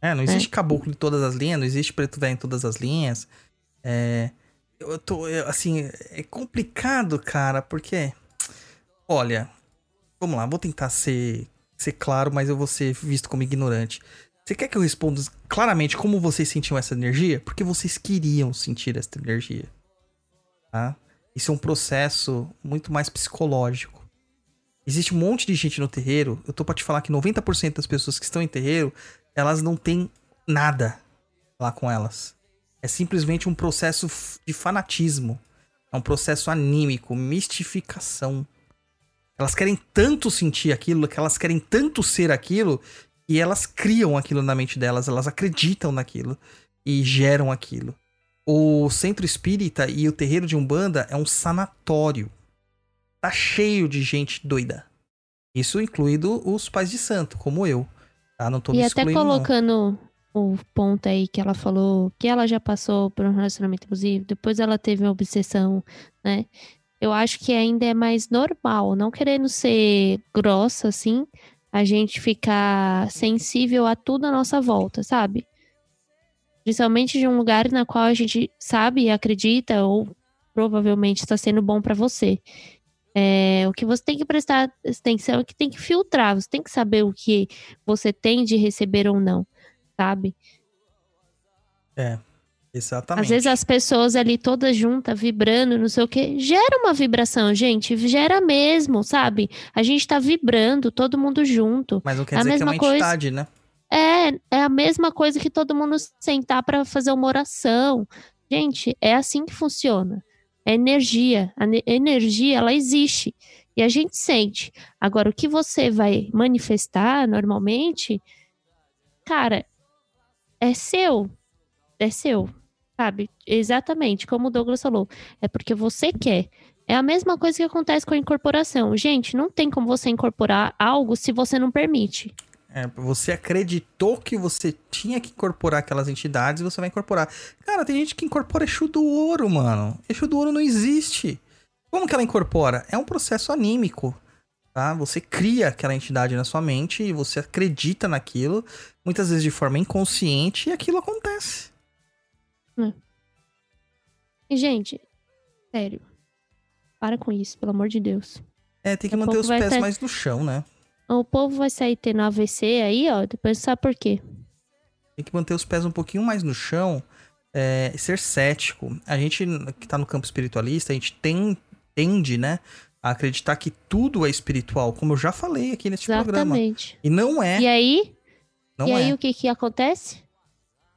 É, não existe caboclo em todas as linhas, não existe preto velho em todas as linhas. É. Eu tô. eu, assim, é complicado, cara, porque. Olha. Vamos lá, vou tentar ser, ser claro, mas eu vou ser visto como ignorante. Você quer que eu responda claramente como vocês sentiam essa energia? Porque vocês queriam sentir essa energia. Tá? Isso é um processo muito mais psicológico. Existe um monte de gente no terreiro. Eu tô pra te falar que 90% das pessoas que estão em terreiro, elas não têm nada lá com elas. É simplesmente um processo de fanatismo. É um processo anímico, mistificação. Elas querem tanto sentir aquilo, que elas querem tanto ser aquilo, e elas criam aquilo na mente delas, elas acreditam naquilo e geram aquilo. O centro espírita e o terreiro de Umbanda é um sanatório. Tá cheio de gente doida. Isso incluído os pais de santo, como eu. Tá? Não tô me E até excluindo, não. colocando o ponto aí que ela falou que ela já passou por um relacionamento abusivo, depois ela teve uma obsessão, né? Eu acho que ainda é mais normal, não querendo ser grossa assim, a gente ficar sensível a tudo à nossa volta, sabe? Principalmente de um lugar na qual a gente sabe e acredita ou provavelmente está sendo bom para você. É, o que você tem que prestar atenção é que tem que filtrar, você tem que saber o que você tem de receber ou não, sabe? Exatamente. Às vezes as pessoas ali todas juntas, vibrando, não sei o que, gera uma vibração, gente, gera mesmo, sabe? A gente tá vibrando, todo mundo junto. Mas não quer a dizer que é mesma uma coisa- entidade, né? É, é a mesma coisa que todo mundo sentar pra fazer uma oração. Gente, é assim que funciona. É energia. A ne- energia, ela existe. E a gente sente. Agora, o que você vai manifestar normalmente, cara, é seu. É seu. Sabe? Exatamente. Como o Douglas falou. É porque você quer. É a mesma coisa que acontece com a incorporação. Gente, não tem como você incorporar algo se você não permite. É, você acreditou que você tinha que incorporar aquelas entidades e você vai incorporar. Cara, tem gente que incorpora Exu do Ouro, mano. Exu do Ouro não existe. Como que ela incorpora? É um processo anímico, tá? Você cria aquela entidade na sua mente e você acredita naquilo, muitas vezes de forma inconsciente, e aquilo acontece. E, gente, sério. Para com isso, pelo amor de Deus. É, tem que Daqui manter os pés mais no chão, né? O povo vai sair tendo AVC aí, ó. Depois sabe por quê. Tem que manter os pés um pouquinho mais no chão, é, ser cético. A gente que tá no campo espiritualista, a gente tem, tende, né, a acreditar que tudo é espiritual, como eu já falei aqui neste programa. Exatamente. E não é, E aí, não e é. aí o que que acontece?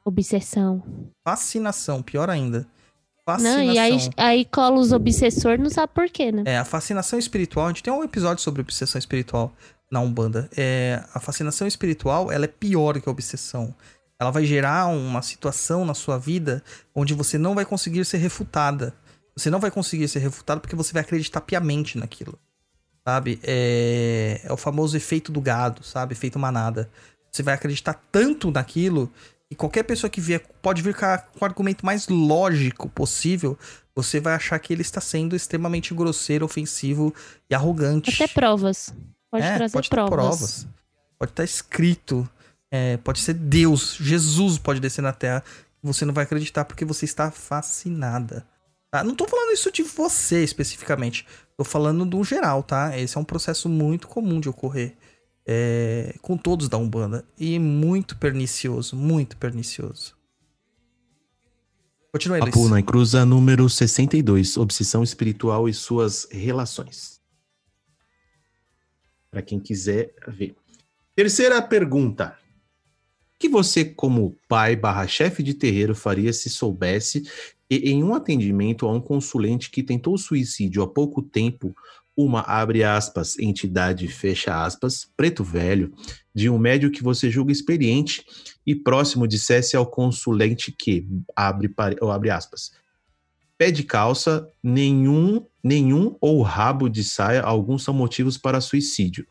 Obsessão. Fascinação, pior ainda. Não, Fascinação. e aí, aí cola os obsessores, não sabe por quê, né? É, a fascinação espiritual, a gente tem um episódio sobre obsessão espiritual na Umbanda. É, a fascinação espiritual, ela é pior que a obsessão. Ela vai gerar uma situação na sua vida onde você não vai conseguir ser refutada. Você não vai conseguir ser refutado porque você vai acreditar piamente naquilo. Sabe? É, é o famoso efeito do gado, sabe? Efeito manada. Você vai acreditar tanto naquilo e qualquer pessoa que vier pode vir com, a- com o argumento mais lógico possível. Você vai achar que ele está sendo extremamente grosseiro, ofensivo e arrogante. Até provas. Pode É, trazer pode provas. provas. Pode estar escrito. é, pode ser Deus, Jesus pode descer na Terra. Você não vai acreditar porque você está fascinada. Tá? Não tô falando isso de você especificamente. Tô falando do geral, tá? Esse é um processo muito comum de ocorrer é, com todos da Umbanda. E muito pernicioso, muito pernicioso. Continua, Elis. Apuna cruza número 62, obsessão espiritual e suas relações. Para quem quiser ver. Terceira pergunta. O que você, como pai barra chefe de terreiro, faria se soubesse que em um atendimento a um consulente que tentou suicídio há pouco tempo, uma, abre aspas, entidade, fecha aspas, preto velho, de um médio que você julga experiente e próximo dissesse ao consulente que, abre, ou abre aspas, pé de calça, nenhum, nenhum ou rabo de saia, alguns são motivos para suicídio.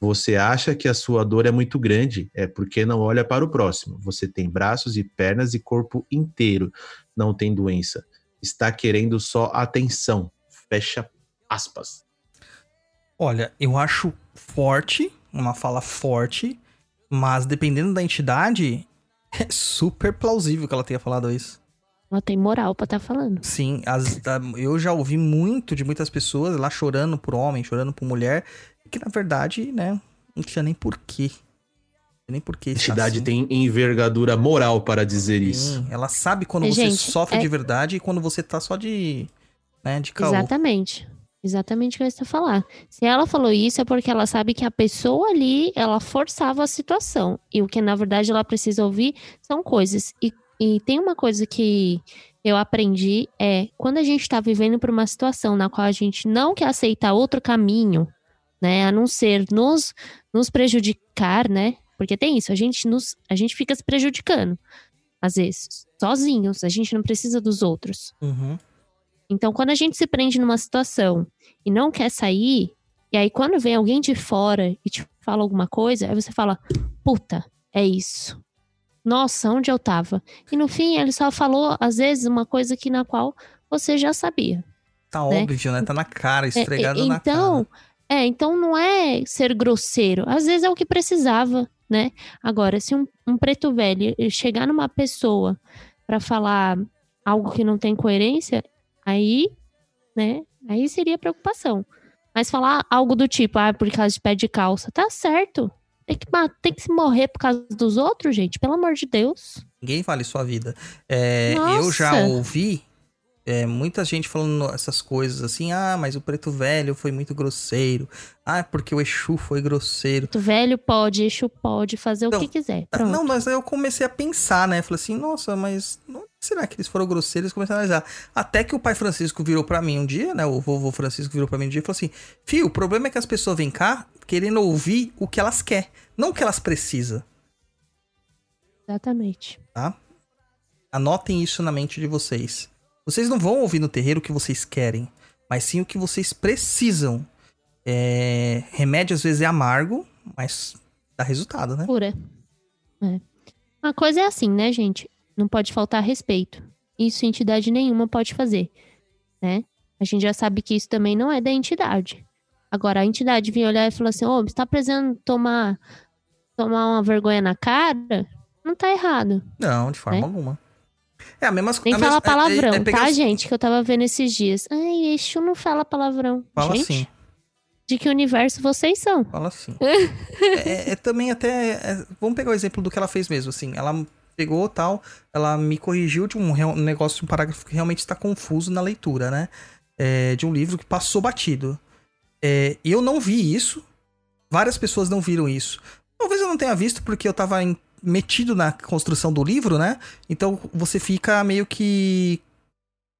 Você acha que a sua dor é muito grande, é porque não olha para o próximo. Você tem braços e pernas e corpo inteiro, não tem doença. Está querendo só atenção. Fecha aspas. Olha, eu acho forte, uma fala forte, mas dependendo da entidade, é super plausível que ela tenha falado isso. Ela tem moral pra estar tá falando. Sim, as, eu já ouvi muito de muitas pessoas lá chorando por homem, chorando por mulher, que na verdade, né, não tinha nem porquê. Nem porquê. A entidade assim. tem envergadura moral para dizer Sim, isso. Ela sabe quando é, você gente, sofre é... de verdade e quando você tá só de. Né, de caô. Exatamente. Exatamente o que eu estou falar. Se ela falou isso é porque ela sabe que a pessoa ali, ela forçava a situação. E o que na verdade ela precisa ouvir são coisas. E, e tem uma coisa que eu aprendi é quando a gente está vivendo por uma situação na qual a gente não quer aceitar outro caminho, né, a não ser nos, nos prejudicar, né? Porque tem isso, a gente nos a gente fica se prejudicando às vezes, sozinhos, a gente não precisa dos outros. Uhum. Então, quando a gente se prende numa situação e não quer sair, e aí quando vem alguém de fora e te fala alguma coisa, aí você fala, puta, é isso. Nossa, onde eu tava? E no fim, ele só falou, às vezes, uma coisa que na qual você já sabia. Tá né? óbvio, né? Tá na cara, é, esfregado é, na cara. Então, é, então não é ser grosseiro. Às vezes é o que precisava, né? Agora, se um, um preto velho chegar numa pessoa para falar algo que não tem coerência, Aí, né? Aí seria preocupação. Mas falar algo do tipo, ah, por causa de pé de calça, tá certo. Tem que, tem que se morrer por causa dos outros, gente, pelo amor de Deus. Ninguém vale sua vida. É, eu já ouvi é, muita gente falando essas coisas assim, ah, mas o preto velho foi muito grosseiro. Ah, porque o Exu foi grosseiro. Preto velho pode, Exu pode fazer então, o que quiser. Pronto. Não, mas aí eu comecei a pensar, né? Falei assim, nossa, mas não, será que eles foram grosseiros? Comecei a analisar. Até que o pai Francisco virou para mim um dia, né? O vovô Francisco virou para mim um dia e falou assim: Fio, o problema é que as pessoas vêm cá querendo ouvir o que elas querem, não o que elas precisam. Exatamente. Tá? Anotem isso na mente de vocês. Vocês não vão ouvir no terreiro o que vocês querem, mas sim o que vocês precisam. É... Remédio às vezes é amargo, mas dá resultado, né? Pura. É. Uma coisa é assim, né, gente? Não pode faltar respeito. Isso entidade nenhuma pode fazer, né? A gente já sabe que isso também não é da entidade. Agora, a entidade vir olhar e falar assim, ô, oh, você tá precisando tomar, tomar uma vergonha na cara? Não tá errado. Não, de forma né? alguma. É a mesma Nem a fala mesma, palavrão, é, é tá, gente? Que eu tava vendo esses dias. Ai, Exu não fala palavrão. Fala gente, sim. De que universo vocês são? Fala sim. é, é, também até. É, vamos pegar o exemplo do que ela fez mesmo, assim. Ela pegou tal, ela me corrigiu de um, um negócio, um parágrafo que realmente está confuso na leitura, né? É, de um livro que passou batido. É, eu não vi isso. Várias pessoas não viram isso. Talvez eu não tenha visto porque eu tava em metido na construção do livro, né? Então você fica meio que.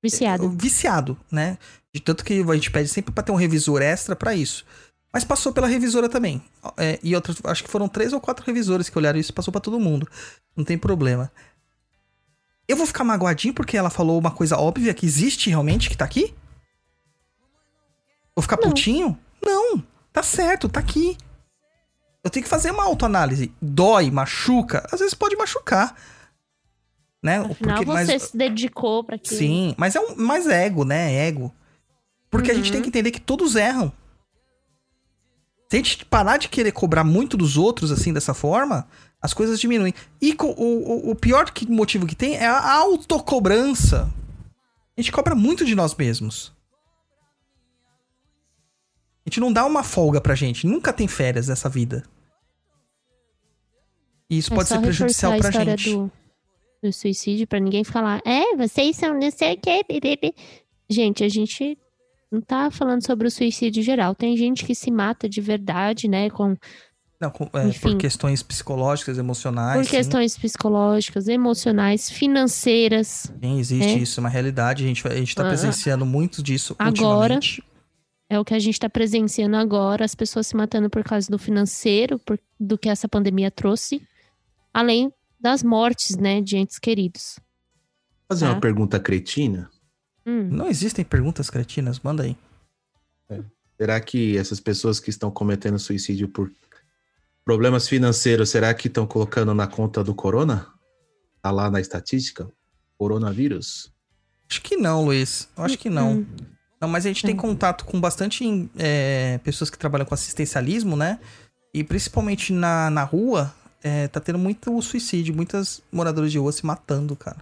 Viciado. Viciado, né? De tanto que a gente pede sempre para ter um revisor extra para isso. Mas passou pela revisora também. É, e outras, acho que foram três ou quatro revisores que olharam isso passou para todo mundo. Não tem problema. Eu vou ficar magoadinho porque ela falou uma coisa óbvia que existe realmente, que tá aqui? Vou ficar Não. putinho? Não, tá certo, tá aqui. Eu tenho que fazer uma autoanálise. Dói, machuca. Às vezes pode machucar. Né? Afinal, Porque, você mas, se dedicou para aquilo. Sim, mas é um mais ego, né? É ego. Porque uhum. a gente tem uhum. que entender que todos erram. Se a gente parar de querer cobrar muito dos outros, assim, dessa forma, as coisas diminuem. E o, o, o pior que, motivo que tem é a autocobrança. A gente cobra muito de nós mesmos. A gente não dá uma folga pra gente. Nunca tem férias nessa vida. E isso É pode ser prejudicial pra gente. Do, do suicídio pra ninguém falar, é, vocês são não sei o que. Gente, a gente não tá falando sobre o suicídio geral. Tem gente que se mata de verdade, né? Com, Não, com- é, por Enfim. questões psicológicas, emocionais. por sim. questões psicológicas, emocionais, financeiras. Sim, existe É. isso, é uma realidade. A gente, a gente tá Ah, presenciando muito disso agora-. É o que a gente tá presenciando agora, as pessoas se matando por causa do financeiro, por, do que essa pandemia trouxe, além das mortes, né, de entes queridos. Fazer Tá. uma pergunta cretina. Hum, Não existem perguntas cretinas, manda aí. Será que essas pessoas que estão cometendo suicídio por problemas financeiros, será que estão colocando na conta do corona? Tá lá na estatística? Coronavírus? Acho que não, Luiz. Eu acho que não. hum. Não, mas a gente tem É. contato com bastante é, pessoas que trabalham com assistencialismo, né? E principalmente na, na rua, é, tá tendo muito suicídio, muitas moradores de rua se matando, cara.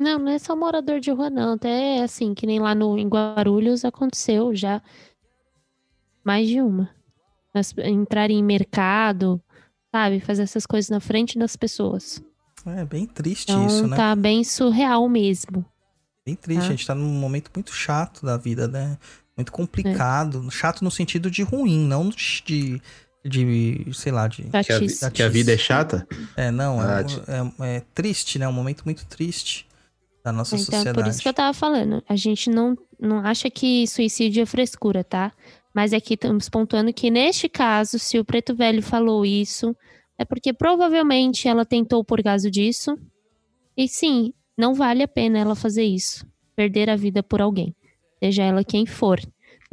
Não, não é só morador de rua, não. Até assim, que nem lá no, em Guarulhos aconteceu já mais de uma. As, entrarem em mercado, sabe? Fazer essas coisas na frente das pessoas. É bem triste Então isso, né? tá bem surreal mesmo. Bem triste. tá. A gente tá num momento muito chato da vida, né? Muito complicado. Chato no sentido de ruim, não de. de sei lá, de. Que a, que a vida é chata? É, não, é, Ah, ti- é- é triste, né? Um momento muito triste da nossa Então, sociedade. por isso que eu tava falando. A gente não, não acha que suicídio é frescura, tá? Mas aqui estamos pontuando que neste caso, se o preto velho falou isso, é porque provavelmente ela tentou por causa disso. E sim, não vale a pena ela fazer isso. Perder a vida por alguém. Seja ela quem for,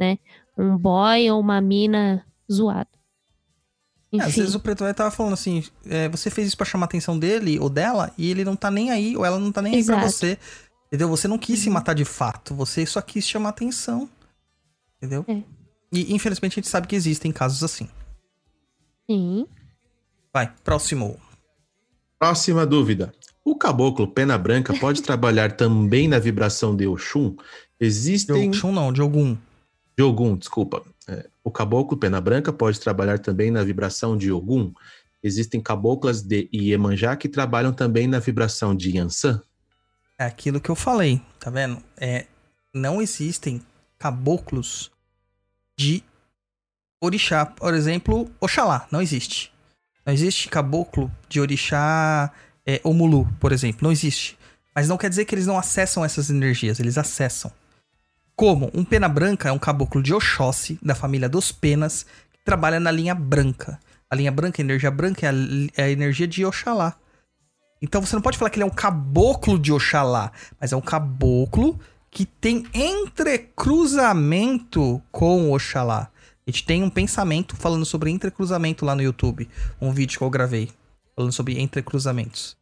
né? Um boy ou uma mina zoado. É, às Enfim, vezes o preto velho tava falando assim, é, você fez isso pra chamar a atenção dele ou dela e ele não tá nem aí, ou ela não tá nem aí pra Exato. você. Entendeu? Você não quis se Uhum. matar de fato, você só quis chamar atenção. Entendeu? É. E infelizmente a gente sabe que existem casos assim. sim. Vai, próximo. Próxima dúvida. O caboclo pena branca pode trabalhar também na vibração de Oxum? Existem... De Oxum não, de algum. De Ogum, desculpa. O caboclo pena branca pode trabalhar também na vibração de Ogum? Existem caboclas de Iemanjá que trabalham também na vibração de Yansan? É aquilo que eu falei, tá vendo? É, não existem caboclos de orixá. Por exemplo, Oxalá, não existe. Não existe caboclo de orixá é, Omulu, por exemplo. Não existe. Mas não quer dizer que eles não acessam essas energias, eles acessam. Como? Um pena branca é um caboclo de Oxóssi, da família dos penas, que trabalha na linha branca. A linha branca, a energia branca, é a, é a energia de Oxalá. Então você não pode falar que ele é um caboclo de Oxalá, mas é um caboclo que tem entrecruzamento com Oxalá. A gente tem um pensamento falando sobre entrecruzamento lá no YouTube, um vídeo que eu gravei falando sobre entrecruzamentos.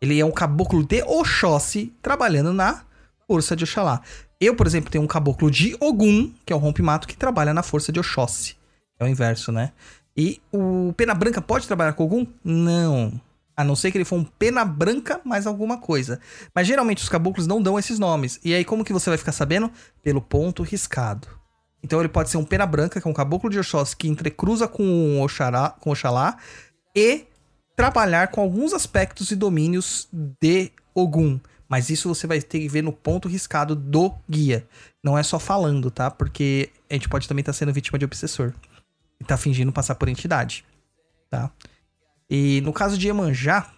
Ele é um caboclo de Oxóssi trabalhando na força de Oxalá. Eu, por exemplo, tenho um caboclo de Ogum, que é o rompe-mato, que trabalha na força de Oxóssi. É o inverso, né? E o Pena Branca pode trabalhar com Ogum? Não. A não ser que ele for um Pena Branca mais alguma coisa. Mas geralmente os caboclos não dão esses nomes. E aí como que você vai ficar sabendo? Pelo ponto riscado. Então ele pode ser um Pena Branca, que é um caboclo de Oxóssi que entrecruza com Oxará, com Oxalá e trabalhar com alguns aspectos e domínios de Ogum. Mas isso você vai ter que ver no ponto riscado do guia. Não é só falando, tá? Porque a gente pode também estar sendo vítima de obsessor. E tá fingindo passar por entidade. Tá? E no caso de Iemanjá,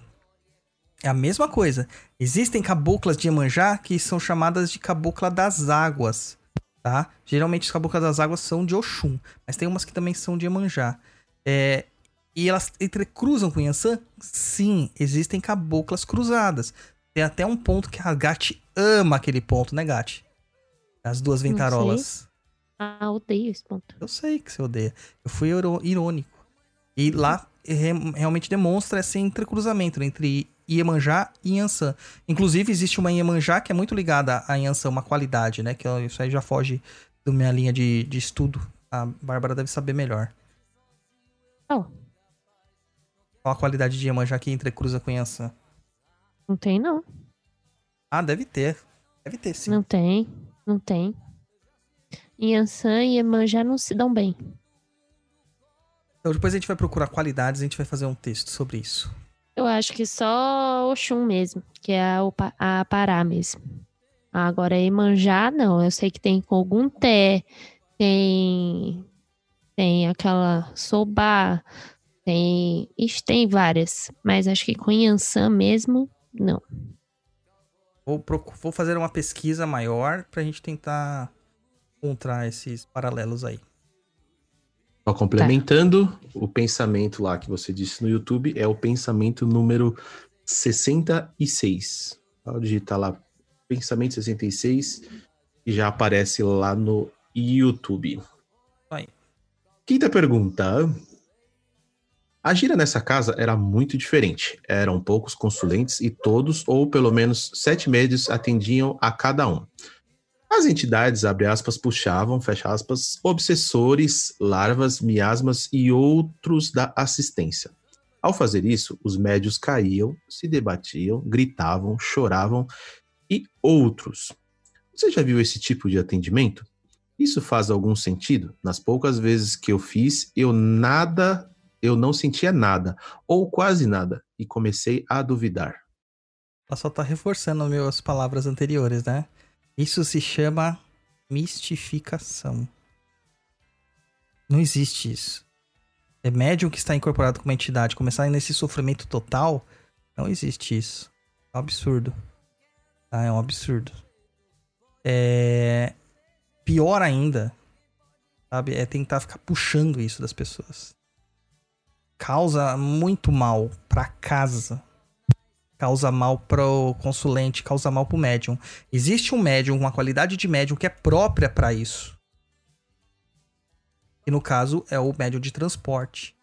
é a mesma coisa. Existem caboclas de Iemanjá que são chamadas de cabocla das águas. Tá? Geralmente os caboclas das águas são de Oxum. Mas tem umas que também são de Iemanjá. É, e elas entrecruzam com Yansan? Sim, existem caboclas cruzadas. Tem até um ponto que a Gatti ama aquele ponto, né, Gatti? As duas ventarolas. Ah, odeio esse ponto. Eu sei que você odeia. Eu fui irônico. E lá re- realmente demonstra esse entrecruzamento entre Iemanjá e Yansan. Inclusive, existe uma Iemanjá que é muito ligada a Yansan, uma qualidade, né? Que eu- isso aí já foge da minha linha de, de estudo. A Bárbara deve saber melhor. Oh, Qual a qualidade de Iemanjá que entrecruza com Yansan? Não tem não. Ah, deve ter. Deve ter, sim. Não tem, não tem. Yansan e Iemanjá não se dão bem. Então depois a gente vai procurar qualidades e a gente vai fazer um texto sobre isso. Eu acho que só Oxum mesmo, que é a, Opa- a Pará mesmo. Agora, Iemanjá, não. Eu sei que tem Kogunté, tem... Tem aquela Sobá, tem... Ixi, tem várias. Mas acho que com Yansan mesmo, não. Vou, vou fazer uma pesquisa maior pra gente tentar encontrar esses paralelos aí. Só complementando, o pensamento lá que você disse no YouTube é o pensamento número 66. Pode digitar lá pensamento 66 e já aparece lá no YouTube. Aí. Quinta pergunta. A gira nessa casa era muito diferente. Eram poucos consulentes e todos, ou pelo menos sete médios, atendiam a cada um. As entidades, abre aspas, puxavam, fecha aspas, obsessores, larvas, miasmas e outros da assistência. Ao fazer isso, os médios caíam, se debatiam, gritavam, choravam e outros. Você já viu esse tipo de atendimento? Isso faz algum sentido? Nas poucas vezes que eu fiz, eu nada, eu não sentia nada, ou quase nada, e comecei a duvidar. Ela só tá reforçando as minhas palavras anteriores, né? Isso se chama mistificação. Não existe isso. É médium que está incorporado com uma entidade começar nesse sofrimento total, não existe isso. É um absurdo. Tá? É um absurdo. É... Pior ainda, sabe? É tentar ficar puxando isso das pessoas. Causa muito mal pra casa causa mal pro consulente, causa mal pro médium. Existe um médium, uma qualidade de médium que é própria para isso. E no caso é o médium de transporte.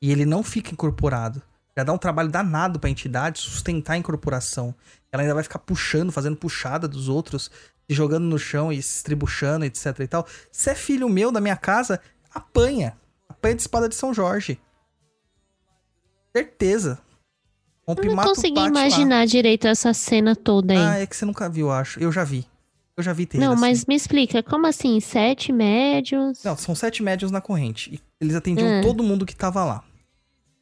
E ele não fica incorporado. Já dá um trabalho danado pra entidade sustentar a incorporação. Ela ainda vai ficar puxando, fazendo puxada dos outros, se jogando no chão e se estribuchando, etc e tal. Se é filho meu da minha casa, apanha. Apanha de espada de São Jorge. Certeza. Eu não consegui pátio lá. imaginar direito essa cena toda aí. Ah, é que você nunca viu, eu acho. Eu já vi. Eu já vi terreiro não, assim. mas me explica, como assim? Sete médios? Não, são sete médios na corrente. E eles atendiam Hum. todo mundo que tava lá.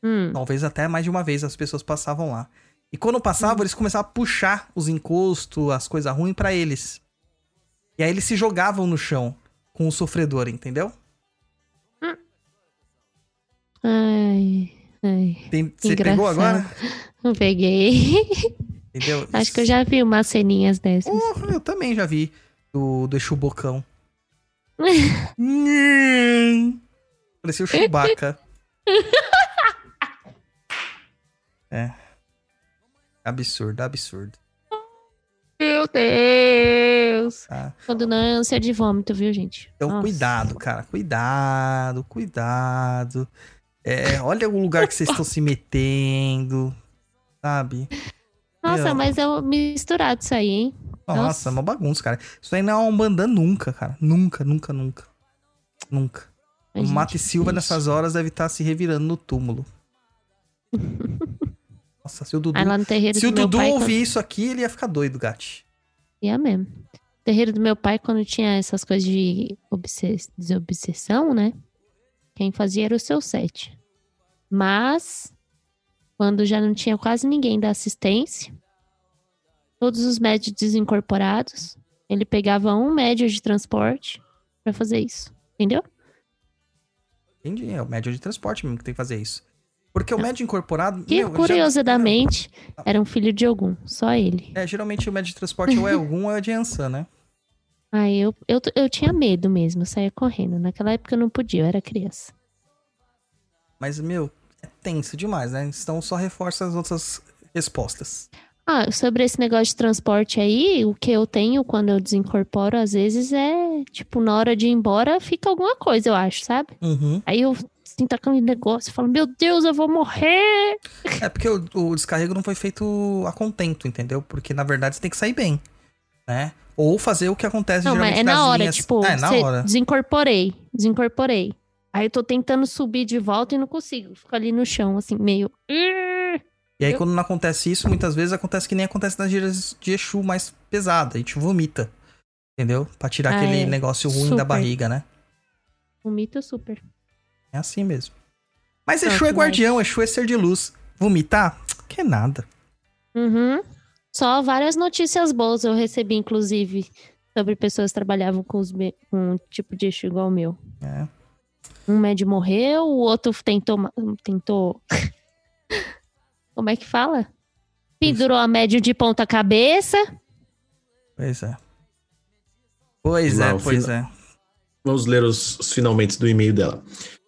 Hum, Talvez até mais de uma vez as pessoas passavam lá. E quando passavam, eles começavam a puxar os encostos, as coisas ruins pra eles. E aí eles se jogavam no chão com o sofredor, entendeu? Ai, ai. Tem- Você pegou Engraçado. agora? Não peguei. Entendeu? Acho que eu já vi umas ceninhas dessas. Eu também já vi do, do Exu Bocão. Parecia o Chewbacca. é. Absurdo, absurdo. Meu Deus! Tá? Quando não é ânsia de vômito, viu, gente? Então, Nossa. cuidado, cara. Cuidado, cuidado. É, olha o lugar que vocês estão se metendo. Sabe? Nossa, Meu. mas é misturado isso aí, hein? Nossa, Nossa. é uma bagunça, cara. Isso aí não é uma Umbanda nunca, cara. Nunca, nunca, nunca. Nunca. O Mate Silva, triste. nessas horas, deve estar se revirando no túmulo. Nossa, se o Dudu, se o Dudu pai... ouvir isso aqui, ele ia ficar doido, gati. Ia mesmo. No terreiro do meu pai, quando tinha essas coisas de obses... desobsessão, né? Quem fazia era o seu sete. Mas, quando já não tinha quase ninguém da assistência, todos os médios desincorporados, ele pegava um médio de transporte pra fazer isso. Entendeu? Entendi, é o médio de transporte mesmo que tem que fazer isso. Porque o médio incorporado... Que, meu, já- curiosamente, era um filho de algum. Só ele. É, geralmente o médio de transporte ou é algum ou é de Ansan, né? Aí eu, eu, eu tinha medo mesmo, eu saía correndo. Naquela época eu não podia, eu era criança. Mas, meu, é tenso demais, né? Então só reforça as outras respostas. Ah, sobre esse negócio de transporte aí, o que eu tenho quando eu desincorporo, às vezes, é, tipo, na hora de ir embora, fica alguma coisa, eu acho, sabe? Uhum. Aí eu sinto aquele negócio e falo, meu Deus, eu vou morrer! É porque o, o descarrego não foi feito a contento, entendeu? Porque na verdade você tem que sair bem, né? Ou fazer o que acontece Não, mas geralmente é nas na hora, linhas... tipo, É, na hora. desincorporei, desincorporei. Aí eu tô tentando subir de volta e não consigo. Fico ali no chão, assim, meio. E aí, Eu- quando não acontece isso, muitas vezes acontece que nem acontece nas gírias de Exu mais pesada. A gente vomita. Entendeu? Pra tirar Ah, aquele é. negócio ruim Super. da barriga, né? Mito super. É assim mesmo. Mas Exu é guardião, Exu é ser de luz. Vomitar? Que nada. Uhum. Só várias notícias boas eu recebi, inclusive, sobre pessoas que trabalhavam com, os com um tipo de eixo igual o meu. É. Um médio morreu, o outro tentou. tentou... Como é que fala? Pendurou a médio de ponta cabeça. Pois é. Pois Não, é, pois fina- é. Vamos ler os, os finalmente do e-mail dela.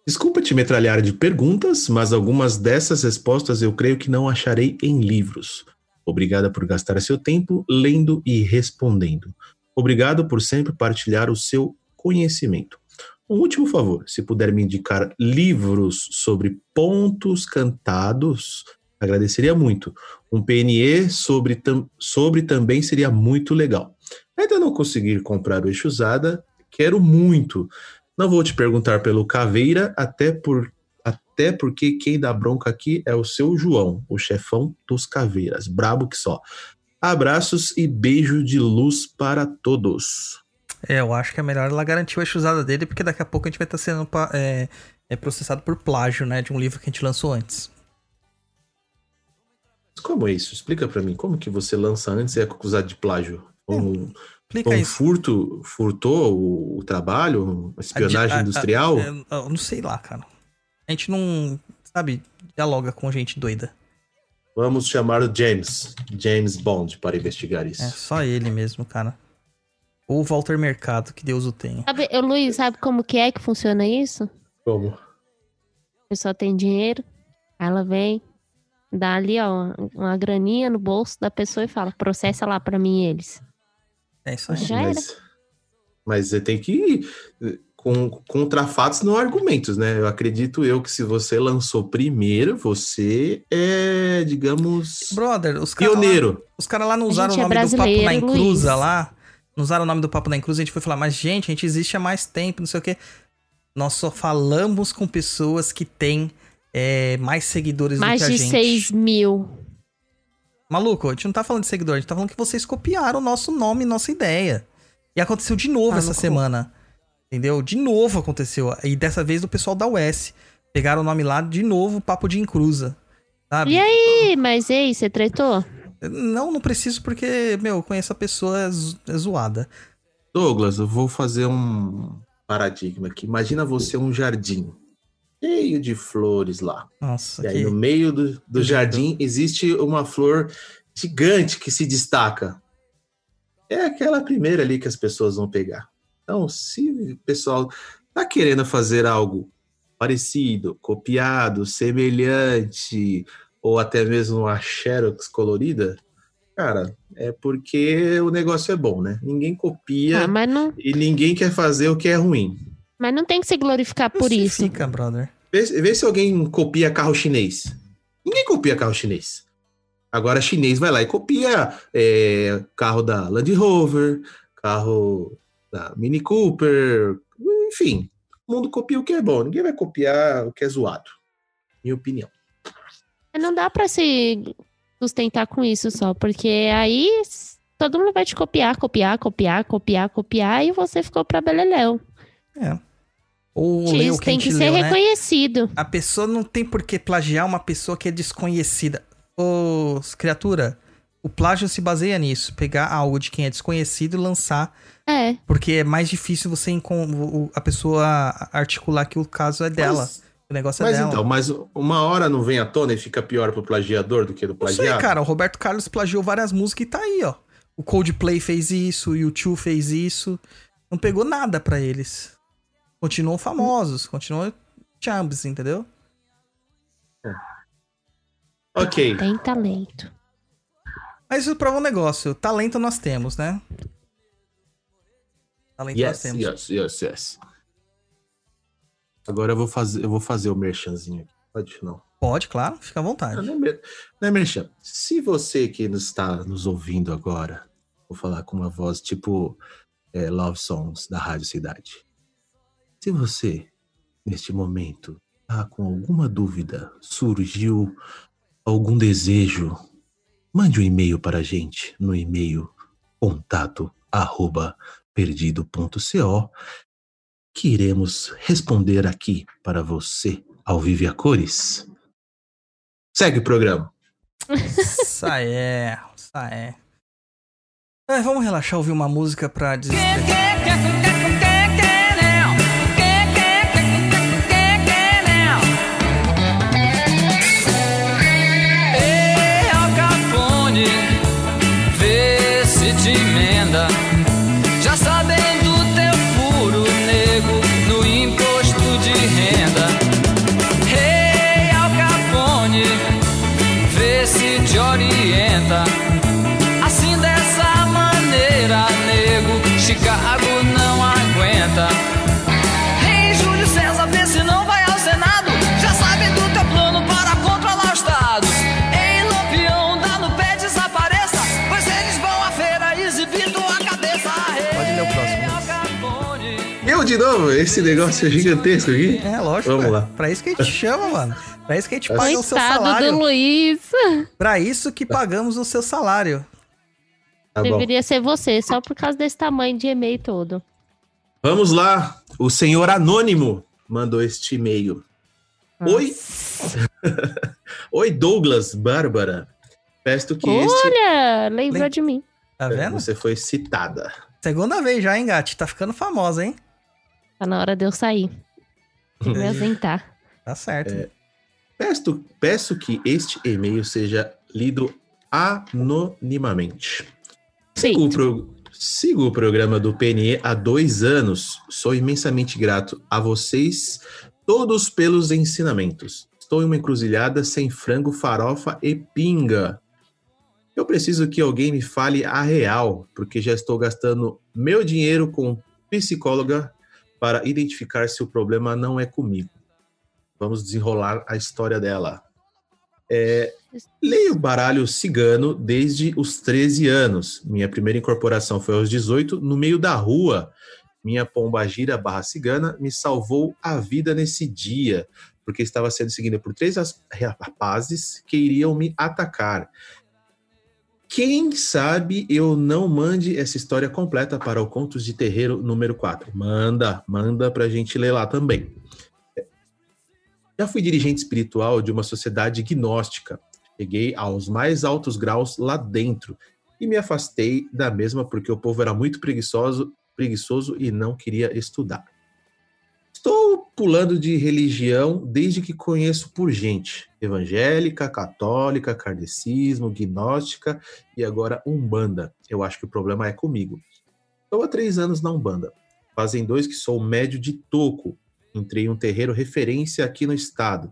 Desculpa te metralhar de perguntas, mas algumas dessas respostas eu creio que não acharei em livros. Obrigada por gastar seu tempo lendo e respondendo. Obrigado por sempre partilhar o seu conhecimento. Um último favor, se puder me indicar livros sobre pontos cantados, agradeceria muito. Um PNE sobre, tam- sobre também seria muito legal. Ainda não conseguir comprar o Exusada, quero muito. Não vou te perguntar pelo Caveira, até, por, até porque quem dá bronca aqui é o seu João, o chefão dos Caveiras. Brabo que só. Abraços e beijo de luz para todos. É, eu acho que é melhor ela garantir a usada dele, porque daqui a pouco a gente vai estar sendo é, é processado por plágio, né? De um livro que a gente lançou antes. Como é isso? Explica pra mim. Como que você lança antes e é acusado de plágio? Um, Explica um isso. furto, furtou o, o trabalho? Espionagem A- a- industrial? a- eu- eu não sei lá, cara. A gente não, sabe, dialoga com gente doida. Vamos chamar o James, James Bond, para investigar isso. É só ele mesmo, cara. Ou o Walter Mercado, que Deus o tenha. Sabe, ô, Luiz, sabe como que é que funciona isso? Como? A pessoa tem dinheiro, ela vem, dá ali, ó, uma graninha no bolso da pessoa e fala, processa lá pra mim eles. É isso aí. Já era. mas, mas você tem que ir com, contra fatos, não argumentos, né? Eu acredito eu que se você lançou primeiro, você é, digamos, Brother, os caras lá, pioneiro. os cara lá não usaram o é nome do Papo na Encruza Luiz. lá. Não usaram o nome do Papo na Encruza. A gente foi falar, mas gente, a gente existe há mais tempo, não sei o quê. Nós só falamos com pessoas que têm é, mais seguidores Mais do que a de gente. 6 mil. Maluco, a gente não tá falando de seguidor, a gente tá falando que vocês copiaram o nosso nome, nossa ideia. E aconteceu de novo Ah, essa no cu. semana. Entendeu? De novo aconteceu. E dessa vez do pessoal da US. Pegaram o nome lá, de novo, Papo de Encruza. Sabe? E aí, mas e aí, você tretou? Não, não preciso porque, meu, eu conheço a pessoa é é zoada. Douglas, eu vou fazer um paradigma aqui. Imagina você um jardim cheio de flores lá. Nossa, E aí que... no meio do, do jardim existe uma flor gigante que se destaca. É aquela primeira ali que as pessoas vão pegar. Então, se o pessoal tá querendo fazer algo parecido, copiado, semelhante, ou até mesmo uma xerox colorida, cara, é porque o negócio é bom, né? Ninguém copia Ah, mas, não, e ninguém quer fazer o que é ruim. mas não tem que se glorificar por isso. Fica, brother. Vê, vê se alguém copia carro chinês. Ninguém copia carro chinês. Agora, chinês vai lá e copia é, carro da Land Rover, carro da Mini Cooper, enfim. O mundo copia o que é bom. Ninguém vai copiar o que é zoado. Minha opinião. Não dá pra se sustentar com isso só, porque aí todo mundo vai te copiar, copiar, copiar, copiar, copiar, e você ficou pra beleléu. É. Ou leu Isso a tem que ser leu, né? reconhecido. A pessoa não tem por que plagiar uma pessoa que é desconhecida. Ô, criatura, o plágio se baseia nisso. Pegar algo de quem é desconhecido e lançar. É. Porque é mais difícil você a pessoa articular que o caso é dela. Mas, o negócio é mas dela. então, mas uma hora não vem à tona e fica pior pro plagiador do que do Não sei, plagiado? cara. O Roberto Carlos plagiou várias músicas e tá aí, ó. O Coldplay fez isso, o U2 fez isso. Não pegou nada pra eles. Continuam famosos, continuam chambs, entendeu? Ok. Tem talento. Mas isso prova um negócio. Talento nós temos, né? Talento nós Yes, temos. yes, yes, yes. Agora eu vou fazer, eu vou fazer o merchanzinho aqui. Pode não. Pode, claro. Fica à vontade. não é, mer- não é merchan. Se você que nos está nos ouvindo agora, vou falar com uma voz tipo é, Love Songs da Rádio Cidade. Se você, neste momento, tá com alguma dúvida, surgiu algum desejo, mande um e-mail para a gente no e-mail contato arroba perdido.co que iremos responder aqui para você ao vivo e a cores. Segue o programa. Isso aí, isso aí. É, vamos relaxar, ouvir uma música pra desestressar. De novo, esse negócio é gigantesco aqui. É, lógico. Vamos é. lá. Pra isso que a gente chama, mano. Pra isso que a gente paga o seu salário. do Luiz. Pra isso que pagamos o seu salário. Tá bom. Deveria ser você, só por causa desse tamanho de e-mail todo. Vamos lá. O senhor Anônimo mandou este e-mail. Oi. Oi, Douglas Bárbara. Peço que este. Olha, lembrou Lem- de mim. Tá vendo? Você foi citada. Segunda vez já, hein, Gati? Tá ficando famosa, hein? Tá na hora de eu sair. Que me ausentar. Tá certo. Peço, peço que este e-mail seja lido anonimamente. Sigo o, pro- sigo o programa do PNE há dois anos. Sou imensamente grato a vocês todos pelos ensinamentos. Estou em uma encruzilhada sem frango, farofa e pinga. Eu preciso que alguém me fale a real, porque já estou gastando meu dinheiro com psicóloga para identificar se o problema não é comigo. Vamos desenrolar a história dela. É, leio baralho cigano desde os 13 anos. Minha primeira incorporação foi aos 18, no meio da rua. Minha pombagira barra cigana me salvou a vida nesse dia, porque estava sendo seguida por três rapazes que iriam me atacar. Quem sabe eu não mande essa história completa para o Contos de Terreiro número 4. Manda, manda pra gente ler lá também. Já fui dirigente espiritual de uma sociedade gnóstica. Cheguei aos mais altos graus lá dentro e me afastei da mesma porque o povo era muito preguiçoso, preguiçoso e não queria estudar. Estou pulando de religião desde que conheço por gente. Evangélica, católica, kardecismo, gnóstica e agora Umbanda. Eu acho que o problema é comigo. Estou há três anos na Umbanda. Fazem dois que sou médio de toco. Entrei em um terreiro referência aqui no estado.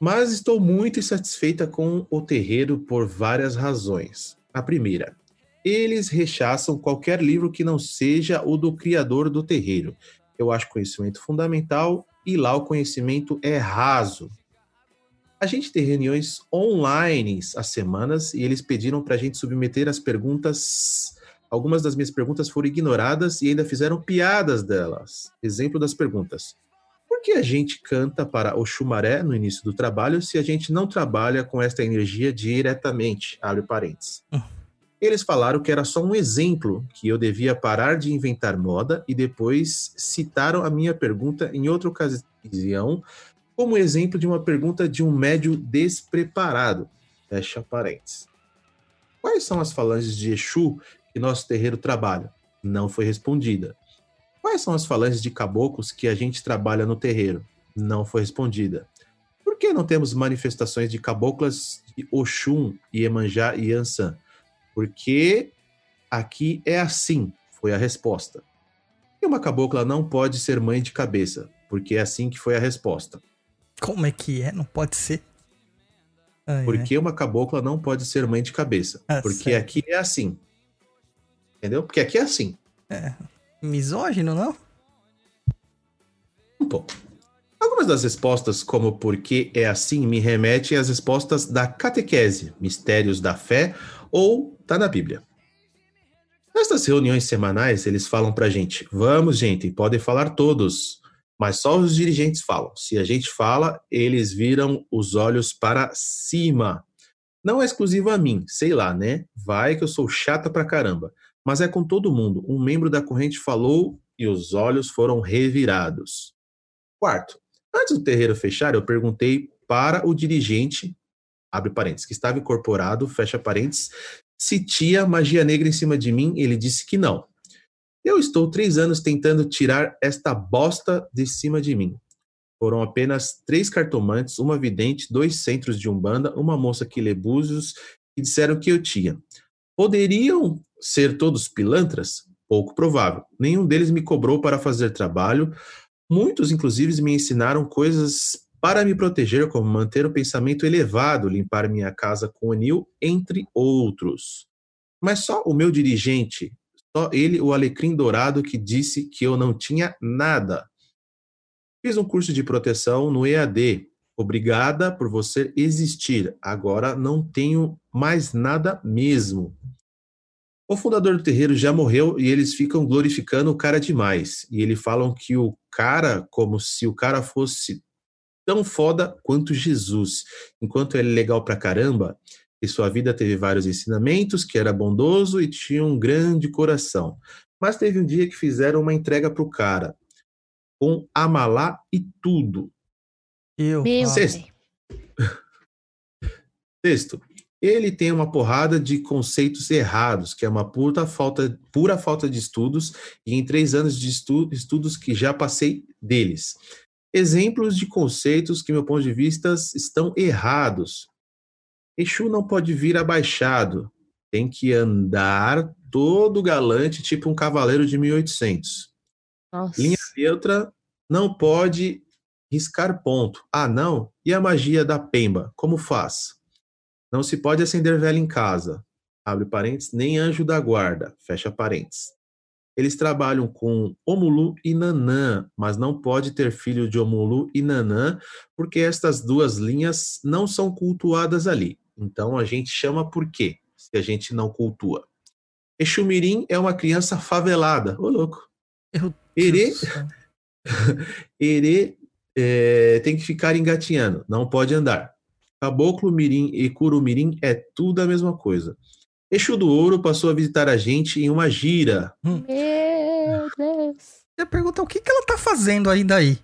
Mas estou muito insatisfeita com o terreiro por várias razões. A primeira, eles rechaçam qualquer livro que não seja o do criador do terreiro. Eu acho conhecimento fundamental e lá o conhecimento é raso. A gente tem reuniões online às semanas e eles pediram para a gente submeter as perguntas. Algumas das minhas perguntas foram ignoradas e ainda fizeram piadas delas. Exemplo das perguntas. Por que a gente canta para o chumaré no início do trabalho se a gente não trabalha com esta energia diretamente? Abre parênteses. Eles falaram que era só um exemplo, que eu devia parar de inventar moda e depois citaram a minha pergunta em outra ocasião como exemplo de uma pergunta de um médio despreparado. Fecha parênteses. Quais são as falanges de Exu que nosso terreiro trabalha? Não foi respondida. Quais são as falanges de caboclos que a gente trabalha no terreiro? Não foi respondida. Por que não temos manifestações de caboclas de Oxum, Iemanjá e Ansan? Porque aqui é assim, foi a resposta. E uma cabocla não pode ser mãe de cabeça, porque é assim que foi a resposta. Como é que é? Não pode ser. Ai, Por ai. que uma cabocla não pode ser mãe de cabeça? Ah, Porque certo. aqui é assim. Entendeu? Porque aqui é assim. Misógino, não? Um pouco. Algumas das respostas, como por que é assim, me remetem às respostas da catequese, mistérios da fé, ou tá na Bíblia. Nestas reuniões semanais, eles falam pra gente: vamos, gente, podem falar todos. Mas só os dirigentes falam. Se a gente fala, eles viram os olhos para cima. Não é exclusivo a mim, sei lá, né? Vai que eu sou chata pra caramba. Mas é com todo mundo. Um membro da corrente falou e os olhos foram revirados. Quarto, antes do terreiro fechar, eu perguntei para o dirigente, abre parênteses, que estava incorporado, fecha parênteses, se tinha magia negra em cima de mim. Ele disse que não. Eu estou três anos tentando tirar esta bosta de cima de mim. Foram apenas três cartomantes, uma vidente, dois centros de umbanda, uma moça que lê búzios, que disseram que eu tinha. Poderiam ser todos pilantras? Pouco provável. Nenhum deles me cobrou para fazer trabalho. Muitos, inclusive, me ensinaram coisas para me proteger, como manter o pensamento elevado, limpar minha casa com anil, entre outros. Mas só o meu dirigente, só ele, o alecrim dourado, que disse que eu não tinha nada. Fiz um curso de proteção no EAD. Obrigada por você existir. Agora não tenho mais nada mesmo. O fundador do terreiro já morreu e eles ficam glorificando o cara demais. E eles falam que o cara, como se o cara fosse tão foda quanto Jesus. Enquanto ele é legal pra caramba, e sua vida teve vários ensinamentos, que era bondoso e tinha um grande coração. Mas teve um dia que fizeram uma entrega pro cara com Amalá e tudo. Eu. Meu Sexto. Sexto, ele tem uma porrada de conceitos errados, que é uma pura falta, pura falta de estudos, e em três anos de estu- estudos que já passei deles. Exemplos de conceitos que, meu ponto de vista, estão errados. Exu não pode vir abaixado, tem que andar todo galante, tipo um cavaleiro de 1800. Nossa. Linha neutra não pode riscar ponto. Ah, não? E a magia da pemba? Como faz? Não se pode acender vela em casa. Abre parênteses, nem anjo da guarda. Fecha parênteses. Eles trabalham com Omulu e Nanã, mas não pode ter filho de Omulu e Nanã, porque estas duas linhas não são cultuadas ali. Então a gente chama por quê? Se a gente não cultua. Exumirim é uma criança favelada. Ô, louco. Herê, Herê é, tem que ficar engatinhando, não pode andar. Caboclo Mirim e Curumirim é tudo a mesma coisa. Exu do Ouro passou a visitar a gente em uma gira. Meu Deus. Eu ia perguntar o que, que ela tá fazendo ainda aí.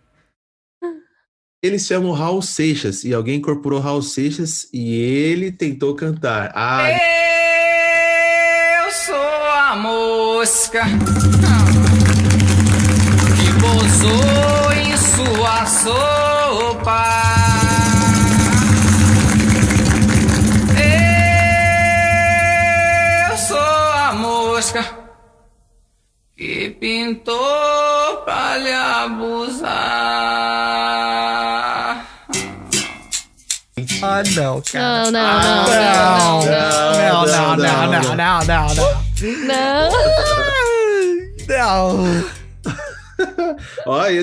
Eles chamam Raul Seixas e alguém incorporou Raul Seixas e ele tentou cantar. Ah, Eu sou a mosca que pousou em sua sopa. Que pintou pra lhe abusar. Ah, não, cara. Não, não, não, não, não, Não, não, não, não, não, não, não. não. Não.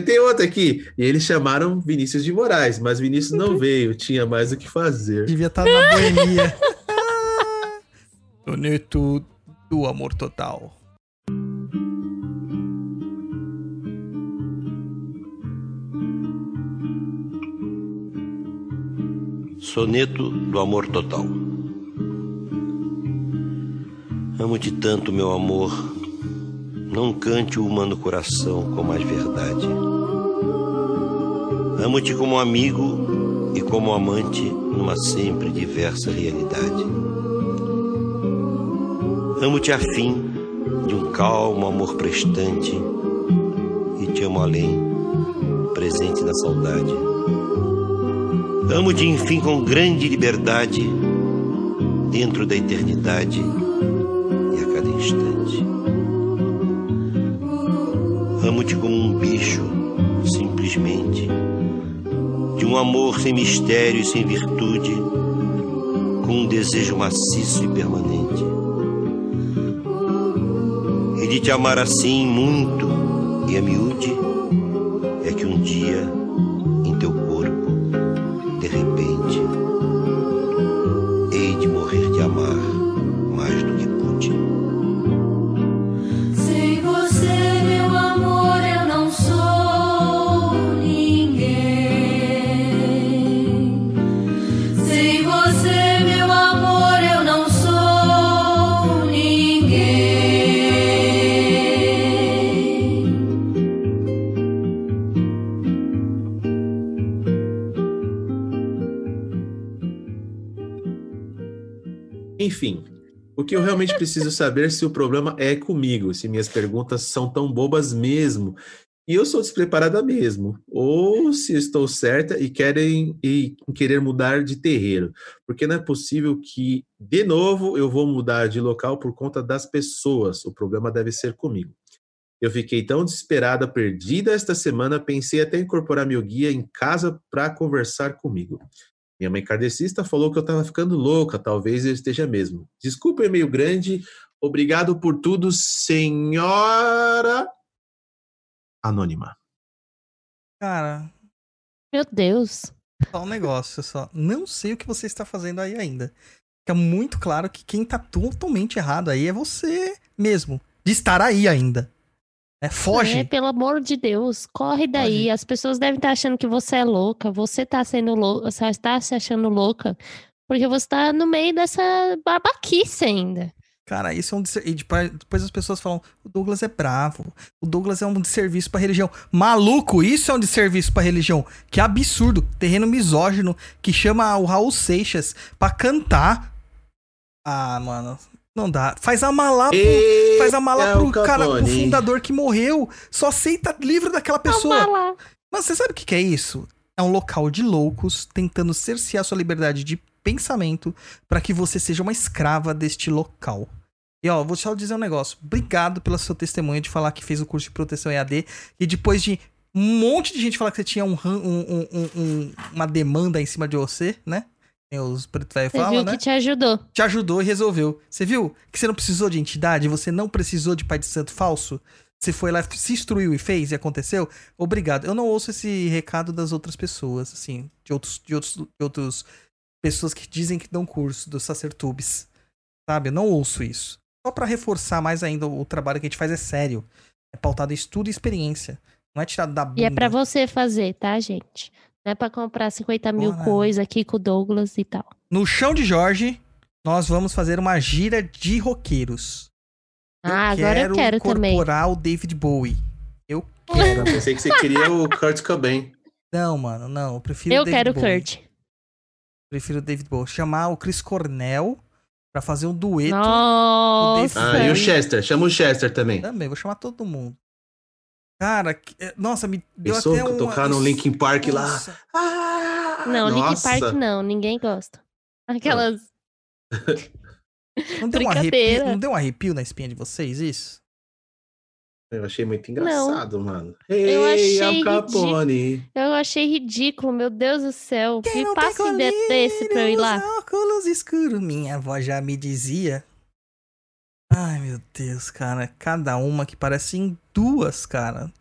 Tenho outra aqui. E eles chamaram Vinícius de Moraes, mas Vinícius não veio, tinha mais o que fazer. Devia estar na boemia. Soneto do amor total. Soneto do Amor Total. Amo-te tanto, meu amor, não cante o humano coração com mais verdade. Amo-te como amigo e como amante numa sempre diversa realidade. Amo-te a fim de um calmo amor prestante e te amo além, presente na saudade. Amo-te, enfim, com grande liberdade, dentro da eternidade e a cada instante. Amo-te como um bicho, simplesmente, de um amor sem mistério e sem virtude, com um desejo maciço e permanente. E de te amar assim muito e a miúde, o que eu realmente preciso saber se o problema é comigo, se minhas perguntas são tão bobas mesmo. E eu sou despreparada mesmo, ou se estou certa e querem e querer mudar de terreiro, porque não é possível que de novo eu vou mudar de local por conta das pessoas. O problema deve ser comigo. Eu fiquei tão desesperada, perdida esta semana, pensei até em incorporar meu guia em casa para conversar comigo. Minha mãe kardecista falou que eu estava ficando louca, talvez eu esteja mesmo. Desculpa, é meio grande. Obrigado por tudo, senhora anônima. Cara, Meu Deus. só um negócio só. Não sei o que você está fazendo aí ainda. Fica muito claro que quem tá totalmente errado aí é você mesmo. De estar aí ainda. É, foge. É, pelo amor de Deus, corre daí. Foge. As pessoas devem estar achando que você é louca. Você tá sendo louca, você está se achando louca, porque você tá no meio dessa babaquice ainda. Cara, isso é um e depois depois as pessoas falam, o Douglas é bravo, o Douglas é um desserviço pra religião. Maluco, isso é um desserviço pra religião. Que absurdo, terreno misógino que chama o Raul Seixas pra cantar. Ah, mano, não dá. Faz a malá pro, E faz a malá é pro o cara, pro fundador que morreu. Só aceita livro daquela pessoa. Mas você sabe o que, que é isso? É um local de loucos tentando cercear sua liberdade de pensamento para que você seja uma escrava deste local. E ó, vou só dizer um negócio. Obrigado pelo seu testemunho de falar que fez o curso de proteção EAD e depois de um monte de gente falar que você tinha um- um- um- uma demanda em cima de você, né? Os preto velho falam, viu né? que te ajudou. te ajudou e resolveu. Você viu que você não precisou de entidade, você não precisou de pai de santo falso? Você foi lá, se instruiu e fez e aconteceu? Obrigado. Eu não ouço esse recado das outras pessoas, assim, de outros, de outros, de outros pessoas que dizem que dão curso dos sacertubes. Sabe? Eu não ouço isso. Só pra reforçar mais ainda o trabalho que a gente faz é sério. É pautado em estudo e experiência. Não é tirado da bunda. E é pra você fazer, tá, gente? Não é pra comprar 50 mil Bora. coisas aqui com o Douglas e tal. No chão de Jorge, nós vamos fazer uma gira de roqueiros. Ah, agora eu quero também. incorporar o David Bowie. Eu quero. Eu pensei que você queria o Kurt Cobain. não, mano, não. Eu prefiro Eu o David quero o. Kurt. Prefiro o David Bowie. Chamar o Chris Cornell pra fazer um dueto. Nossa. Ah, e o Chester. Chama o Chester também. Também, vou chamar todo mundo. Cara, que- é, nossa, me deu Pensou até um... tocar no Linkin Park lá? Nossa. Ah, Não, Link nossa. Park não, ninguém gosta. Aquelas. Não deu, um arrepio, não deu um arrepio na espinha de vocês, isso? Eu achei muito engraçado, mano. Eu Ei, achei Al Capone. Eu achei ridículo, meu Deus do céu. Quem Me não passa um dedo desse pra eu ir lá. Óculos escuros, minha avó já me dizia. Ai, meu Deus, cara. Cada uma que parece em duas, cara.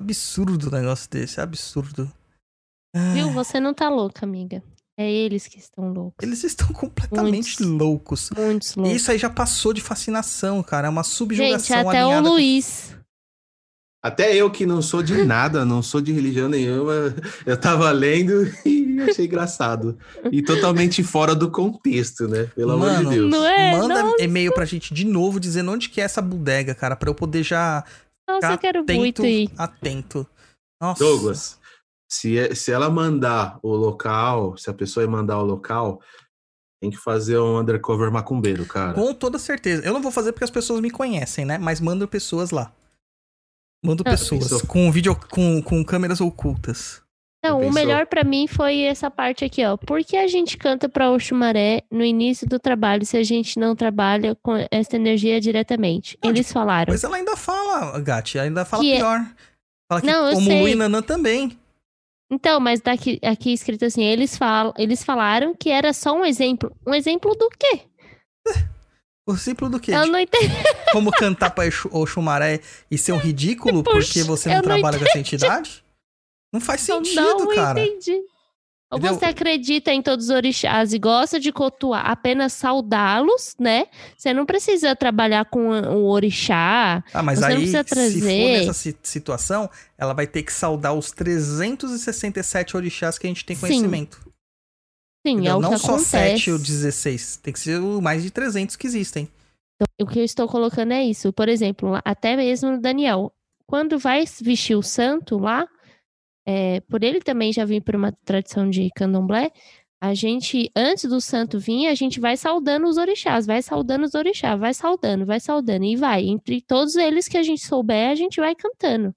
Absurdo o negócio desse, absurdo. Ai, Viu? Você não tá louca, amiga. É eles que estão loucos. Eles estão completamente Muitos. loucos. Muitos E loucos. isso aí já passou de fascinação, cara. É uma Gente, subjugação até o alinhada com- Luiz. Até eu que não sou de nada, não sou de religião nenhuma, eu tava lendo e achei engraçado. E totalmente fora do contexto, né? Pelo amor Mano, de Deus. Não é? Manda Nossa, e-mail pra gente de novo dizendo onde que é essa bodega, cara, pra eu poder já nossa, ficar eu quero atento, muito ir. atento. Nossa. Douglas, se, é- se ela mandar o local, se a pessoa mandar o local, tem que fazer um undercover macumbeiro, cara. Com toda certeza. Eu não vou fazer porque as pessoas me conhecem, né? Mas mando pessoas lá. Mando Ah, pessoas com vídeo com, com câmeras ocultas. Não, o melhor pra mim foi essa parte aqui, ó. Por que a gente canta pra Oxumaré no início do trabalho se a gente não trabalha com essa energia diretamente? Não, Eles falaram. Mas ela ainda fala, Gatti, ainda fala Que é- pior. Fala que Não, como sei. Nanã também. Então, mas daqui aqui escrito assim, eles falam, eles falaram que era só um exemplo. Um exemplo do quê? O simples do quê? Eu não entendi. como cantar pra Oxumaré e ser um ridículo Puxa, porque você não trabalha com essa entidade? Não faz Eu sentido, não cara. entendi. Ou Entendeu? você acredita em todos os orixás e gosta de cultuar, apenas saudá-los, né? Você não precisa trabalhar com o orixá. Ah, mas não aí, se for nessa si- situação, ela vai ter que saudar os 367 orixás que a gente tem Sim, conhecimento. Sim, entendeu? é o Não que só acontece. 7 ou 16. Tem que ser o mais de 300 que existem. O que eu estou colocando é isso. Por exemplo, até mesmo no Daniel. Quando vai vestir o santo lá, é, por ele também já vir por uma tradição de candomblé, A gente, antes do santo vir, a gente vai saudando os orixás, vai saudando os orixás, vai saudando, vai saudando e vai. Entre todos eles que a gente souber, a gente vai cantando.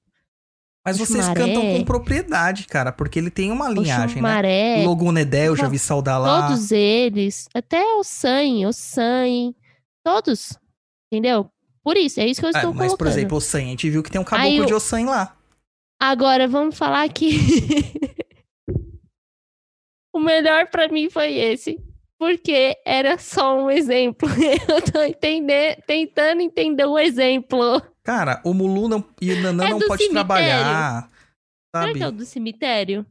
Mas vocês cantam com propriedade, cara, porque ele tem uma linhagem, né? Oxumaré, Logunedé, eu já vi saudar lá. todos eles, até o San, o San, todos. Entendeu? Por isso, é isso que eu É, estou mas, por colocando. exemplo, Ossan, a gente viu que tem um caboclo Aí o- de Ossan lá. Agora vamos falar que o melhor pra mim foi esse, porque era só um exemplo. Eu tô entender, tentando entender o exemplo. Cara, o Mulu não, e o Nanã É não pode cemitério. trabalhar. Será Sabe? que é o do cemitério?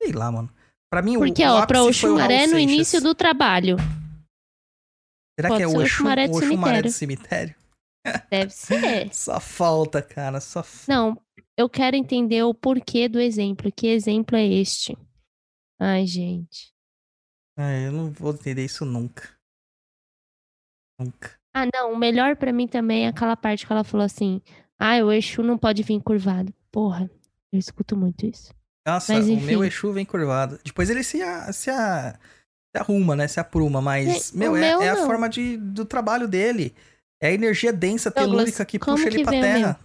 Sei lá, mano. Pra mim, Porque, o, o ó, pra o Oxumaré Raul no início do trabalho. Será pode que é o o Oxum, Oxumaré do Oxumaré do cemitério. Deve ser. Só falta, cara. Só f- Não, eu quero entender o porquê do exemplo. Que exemplo é este? Ai, gente. Ai, eu não vou entender isso nunca. Nunca. Ah, não, o melhor pra mim também é aquela parte que ela falou assim: ah, o Exu não pode vir curvado. Porra, eu escuto muito isso. Nossa, Mas, o meu Exu vem curvado. Depois ele se, a- se, a- se arruma, né? Se apruma. Mas, É, meu, é, meu é a não. forma de, do trabalho dele. É a energia densa, telúrica que puxa ele pra terra.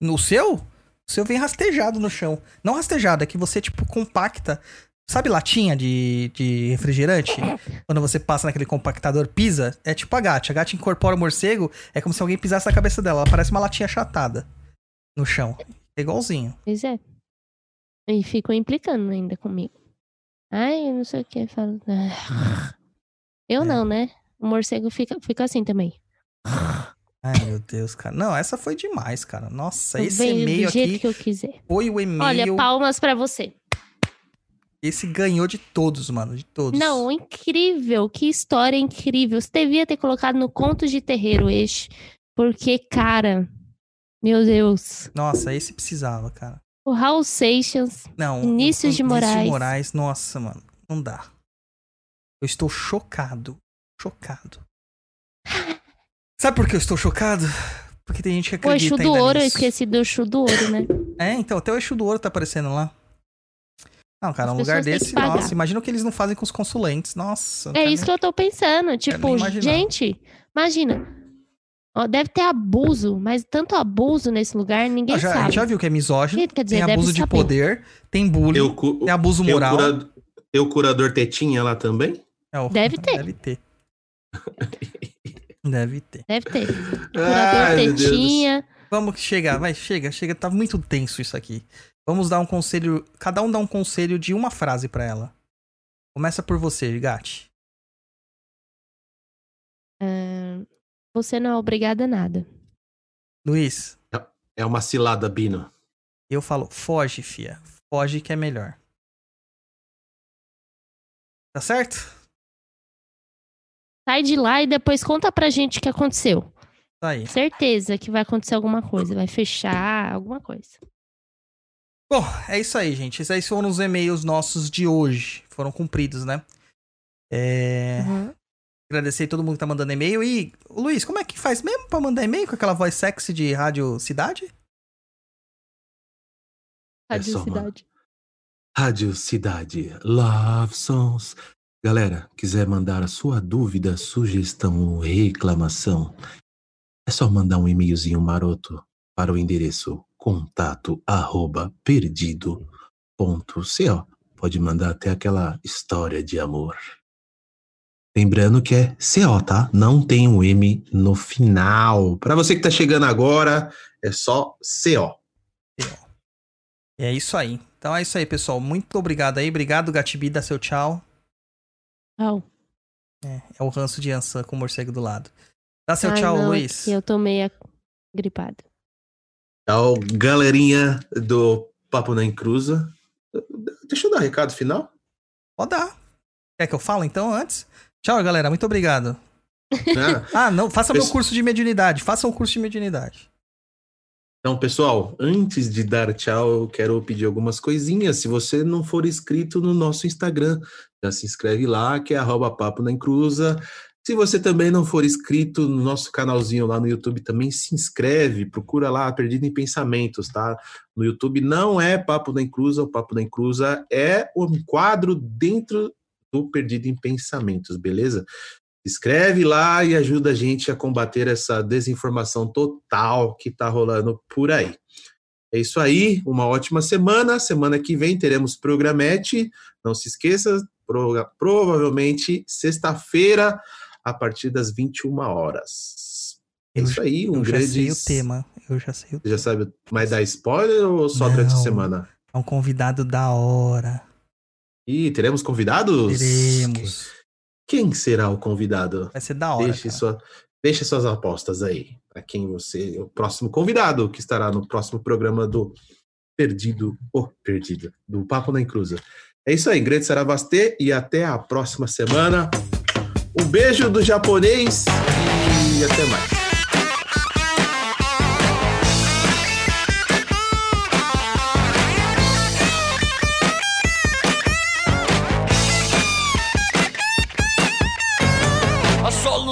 No seu? O seu vem rastejado no chão. Não rastejado, é que você, tipo, compacta. Sabe latinha de, de refrigerante? Quando você passa naquele compactador, pisa, é tipo a gata. A gata incorpora o morcego, é como se alguém pisasse na cabeça dela. Ela parece uma latinha achatada no chão. É igualzinho. Pois é. E ficam implicando ainda comigo. Ai, não sei o que. Falo... "Ah." Eu É. não, né? O morcego fica, fica assim também. Ai, meu Deus, cara. Não, essa foi demais, cara. Nossa, esse e-mail do jeito aqui que eu quiser. foi o e-mail. Olha, palmas pra você. Esse ganhou de todos, mano. De todos. Não, incrível. Que história incrível. Você devia ter colocado no Contos de Terreiro este. Porque, cara, meu Deus. Nossa, esse precisava, cara. O Raul Seixas. Não. Vinícius de Vinícius Moraes. Nossa, mano. Não dá. Eu estou chocado. Chocado. Sabe por que eu estou chocado? Porque tem gente que O acredita Exu do ainda Ouro, eu nisso. esqueci do Exu do Ouro, né? É, então, até o eixo do ouro tá aparecendo lá. Não, cara, As um lugar desse, nossa, imagina o que eles não fazem com os consulentes. Nossa. É isso nem- que eu tô pensando. Tipo, gente, imagina. Ó, deve ter abuso, mas tanto abuso nesse lugar, ninguém Ah, já, a sabe. gente já viu que é misógino, Quer dizer, tem abuso de saber. poder, tem bullying, Eu, cu- tem abuso eu, moral. cura- eu curador tetinha lá também? É, o- Deve ter. Deve ter. Deve ter. Deve ter. Ai, tetinha. Vamos chegar, vai, chega, chega, tá muito tenso isso aqui. Vamos dar um conselho, cada um dá um conselho de uma frase pra ela. Começa por você, Gatti. Ah, você não é obrigada a nada. Luiz, É uma cilada, Bino. eu falo, foge, fia. Foge que é melhor. Tá certo? Sai de lá e depois conta pra gente o que aconteceu. Tá aí. Certeza que vai acontecer alguma coisa. Vai fechar alguma coisa. Bom, é isso aí, gente. Esses aí foram os e-mails nossos de hoje. Foram cumpridos, né? É... Uhum. Agradecer a todo mundo que tá mandando e-mail. E, Luiz, como é que faz mesmo pra mandar e-mail com aquela voz sexy de Rádio Cidade? É Rádio mano. Cidade. Rádio Cidade, Love Songs. Galera, quiser mandar a sua dúvida, sugestão ou reclamação, é só mandar um e-mailzinho maroto para o endereço contato arroba. Pode mandar até aquela história de amor. Lembrando que é CO, tá? Não tem um M no final. Para você que tá chegando agora, é só CO. É isso aí. Então é isso aí, pessoal. Muito obrigado aí. Obrigado, Gatibi. Dá seu tchau. Tchau. É o ranço de Ansan com o morcego do lado. Dá seu Ai, tchau, não, é Luiz. que Eu tô meio gripada. Tchau, galerinha do Papo na Encruza. Deixa eu dar um recado final. Pode dar. Quer que eu fale então antes? Tchau, galera. Muito obrigado. né? Ah, não. Faça meu Pesso- curso de mediunidade. Faça o curso de mediunidade. Então, pessoal, antes de dar tchau, eu quero pedir algumas coisinhas. Se você não for inscrito no nosso Instagram, já se inscreve lá, que é Papo na Encruza. Se você também não for inscrito no nosso canalzinho lá no YouTube, também se inscreve, procura lá Perdido em Pensamentos, tá? No YouTube não é Papo da Inclusa, o Papo da Inclusa é um quadro dentro do Perdido em Pensamentos, beleza? Escreve lá e ajuda a gente a combater essa desinformação total que tá rolando por aí. É isso aí, uma ótima semana. Semana que vem teremos programete. Não se esqueça, pro- provavelmente sexta-feira, a partir das 21 horas. É Eu isso aí, um eu grande. já sei o tema. Eu já sei o Você já sabe, mas dá spoiler ou só durante a Não. semana? É um convidado da hora. Ih, teremos convidados? Teremos. Quem será o convidado? Vai ser da hora. Deixe, cara. sua, deixe suas apostas aí. Para quem você. O próximo convidado que estará no próximo programa do Perdido ou Perdido, do Papo na Encruza. É isso aí, grande Saravastê e até a próxima semana. Um beijo do japonês e até mais.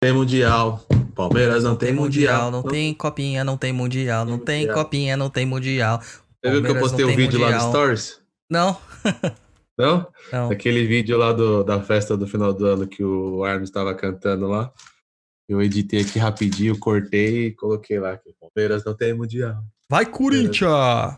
Tem mundial. Palmeiras não tem Tem mundial. mundial, não tem copinha, não tem mundial, não tem mundial. copinha, não tem mundial. Você viu que eu postei um vídeo lá no mundial. Stories? Não, Não? não. Aquele vídeo lá do, da festa do final do ano que o Arms estava cantando lá. Eu editei aqui rapidinho, cortei e coloquei lá Palmeiras não tem mundial. Vai, Corinthians!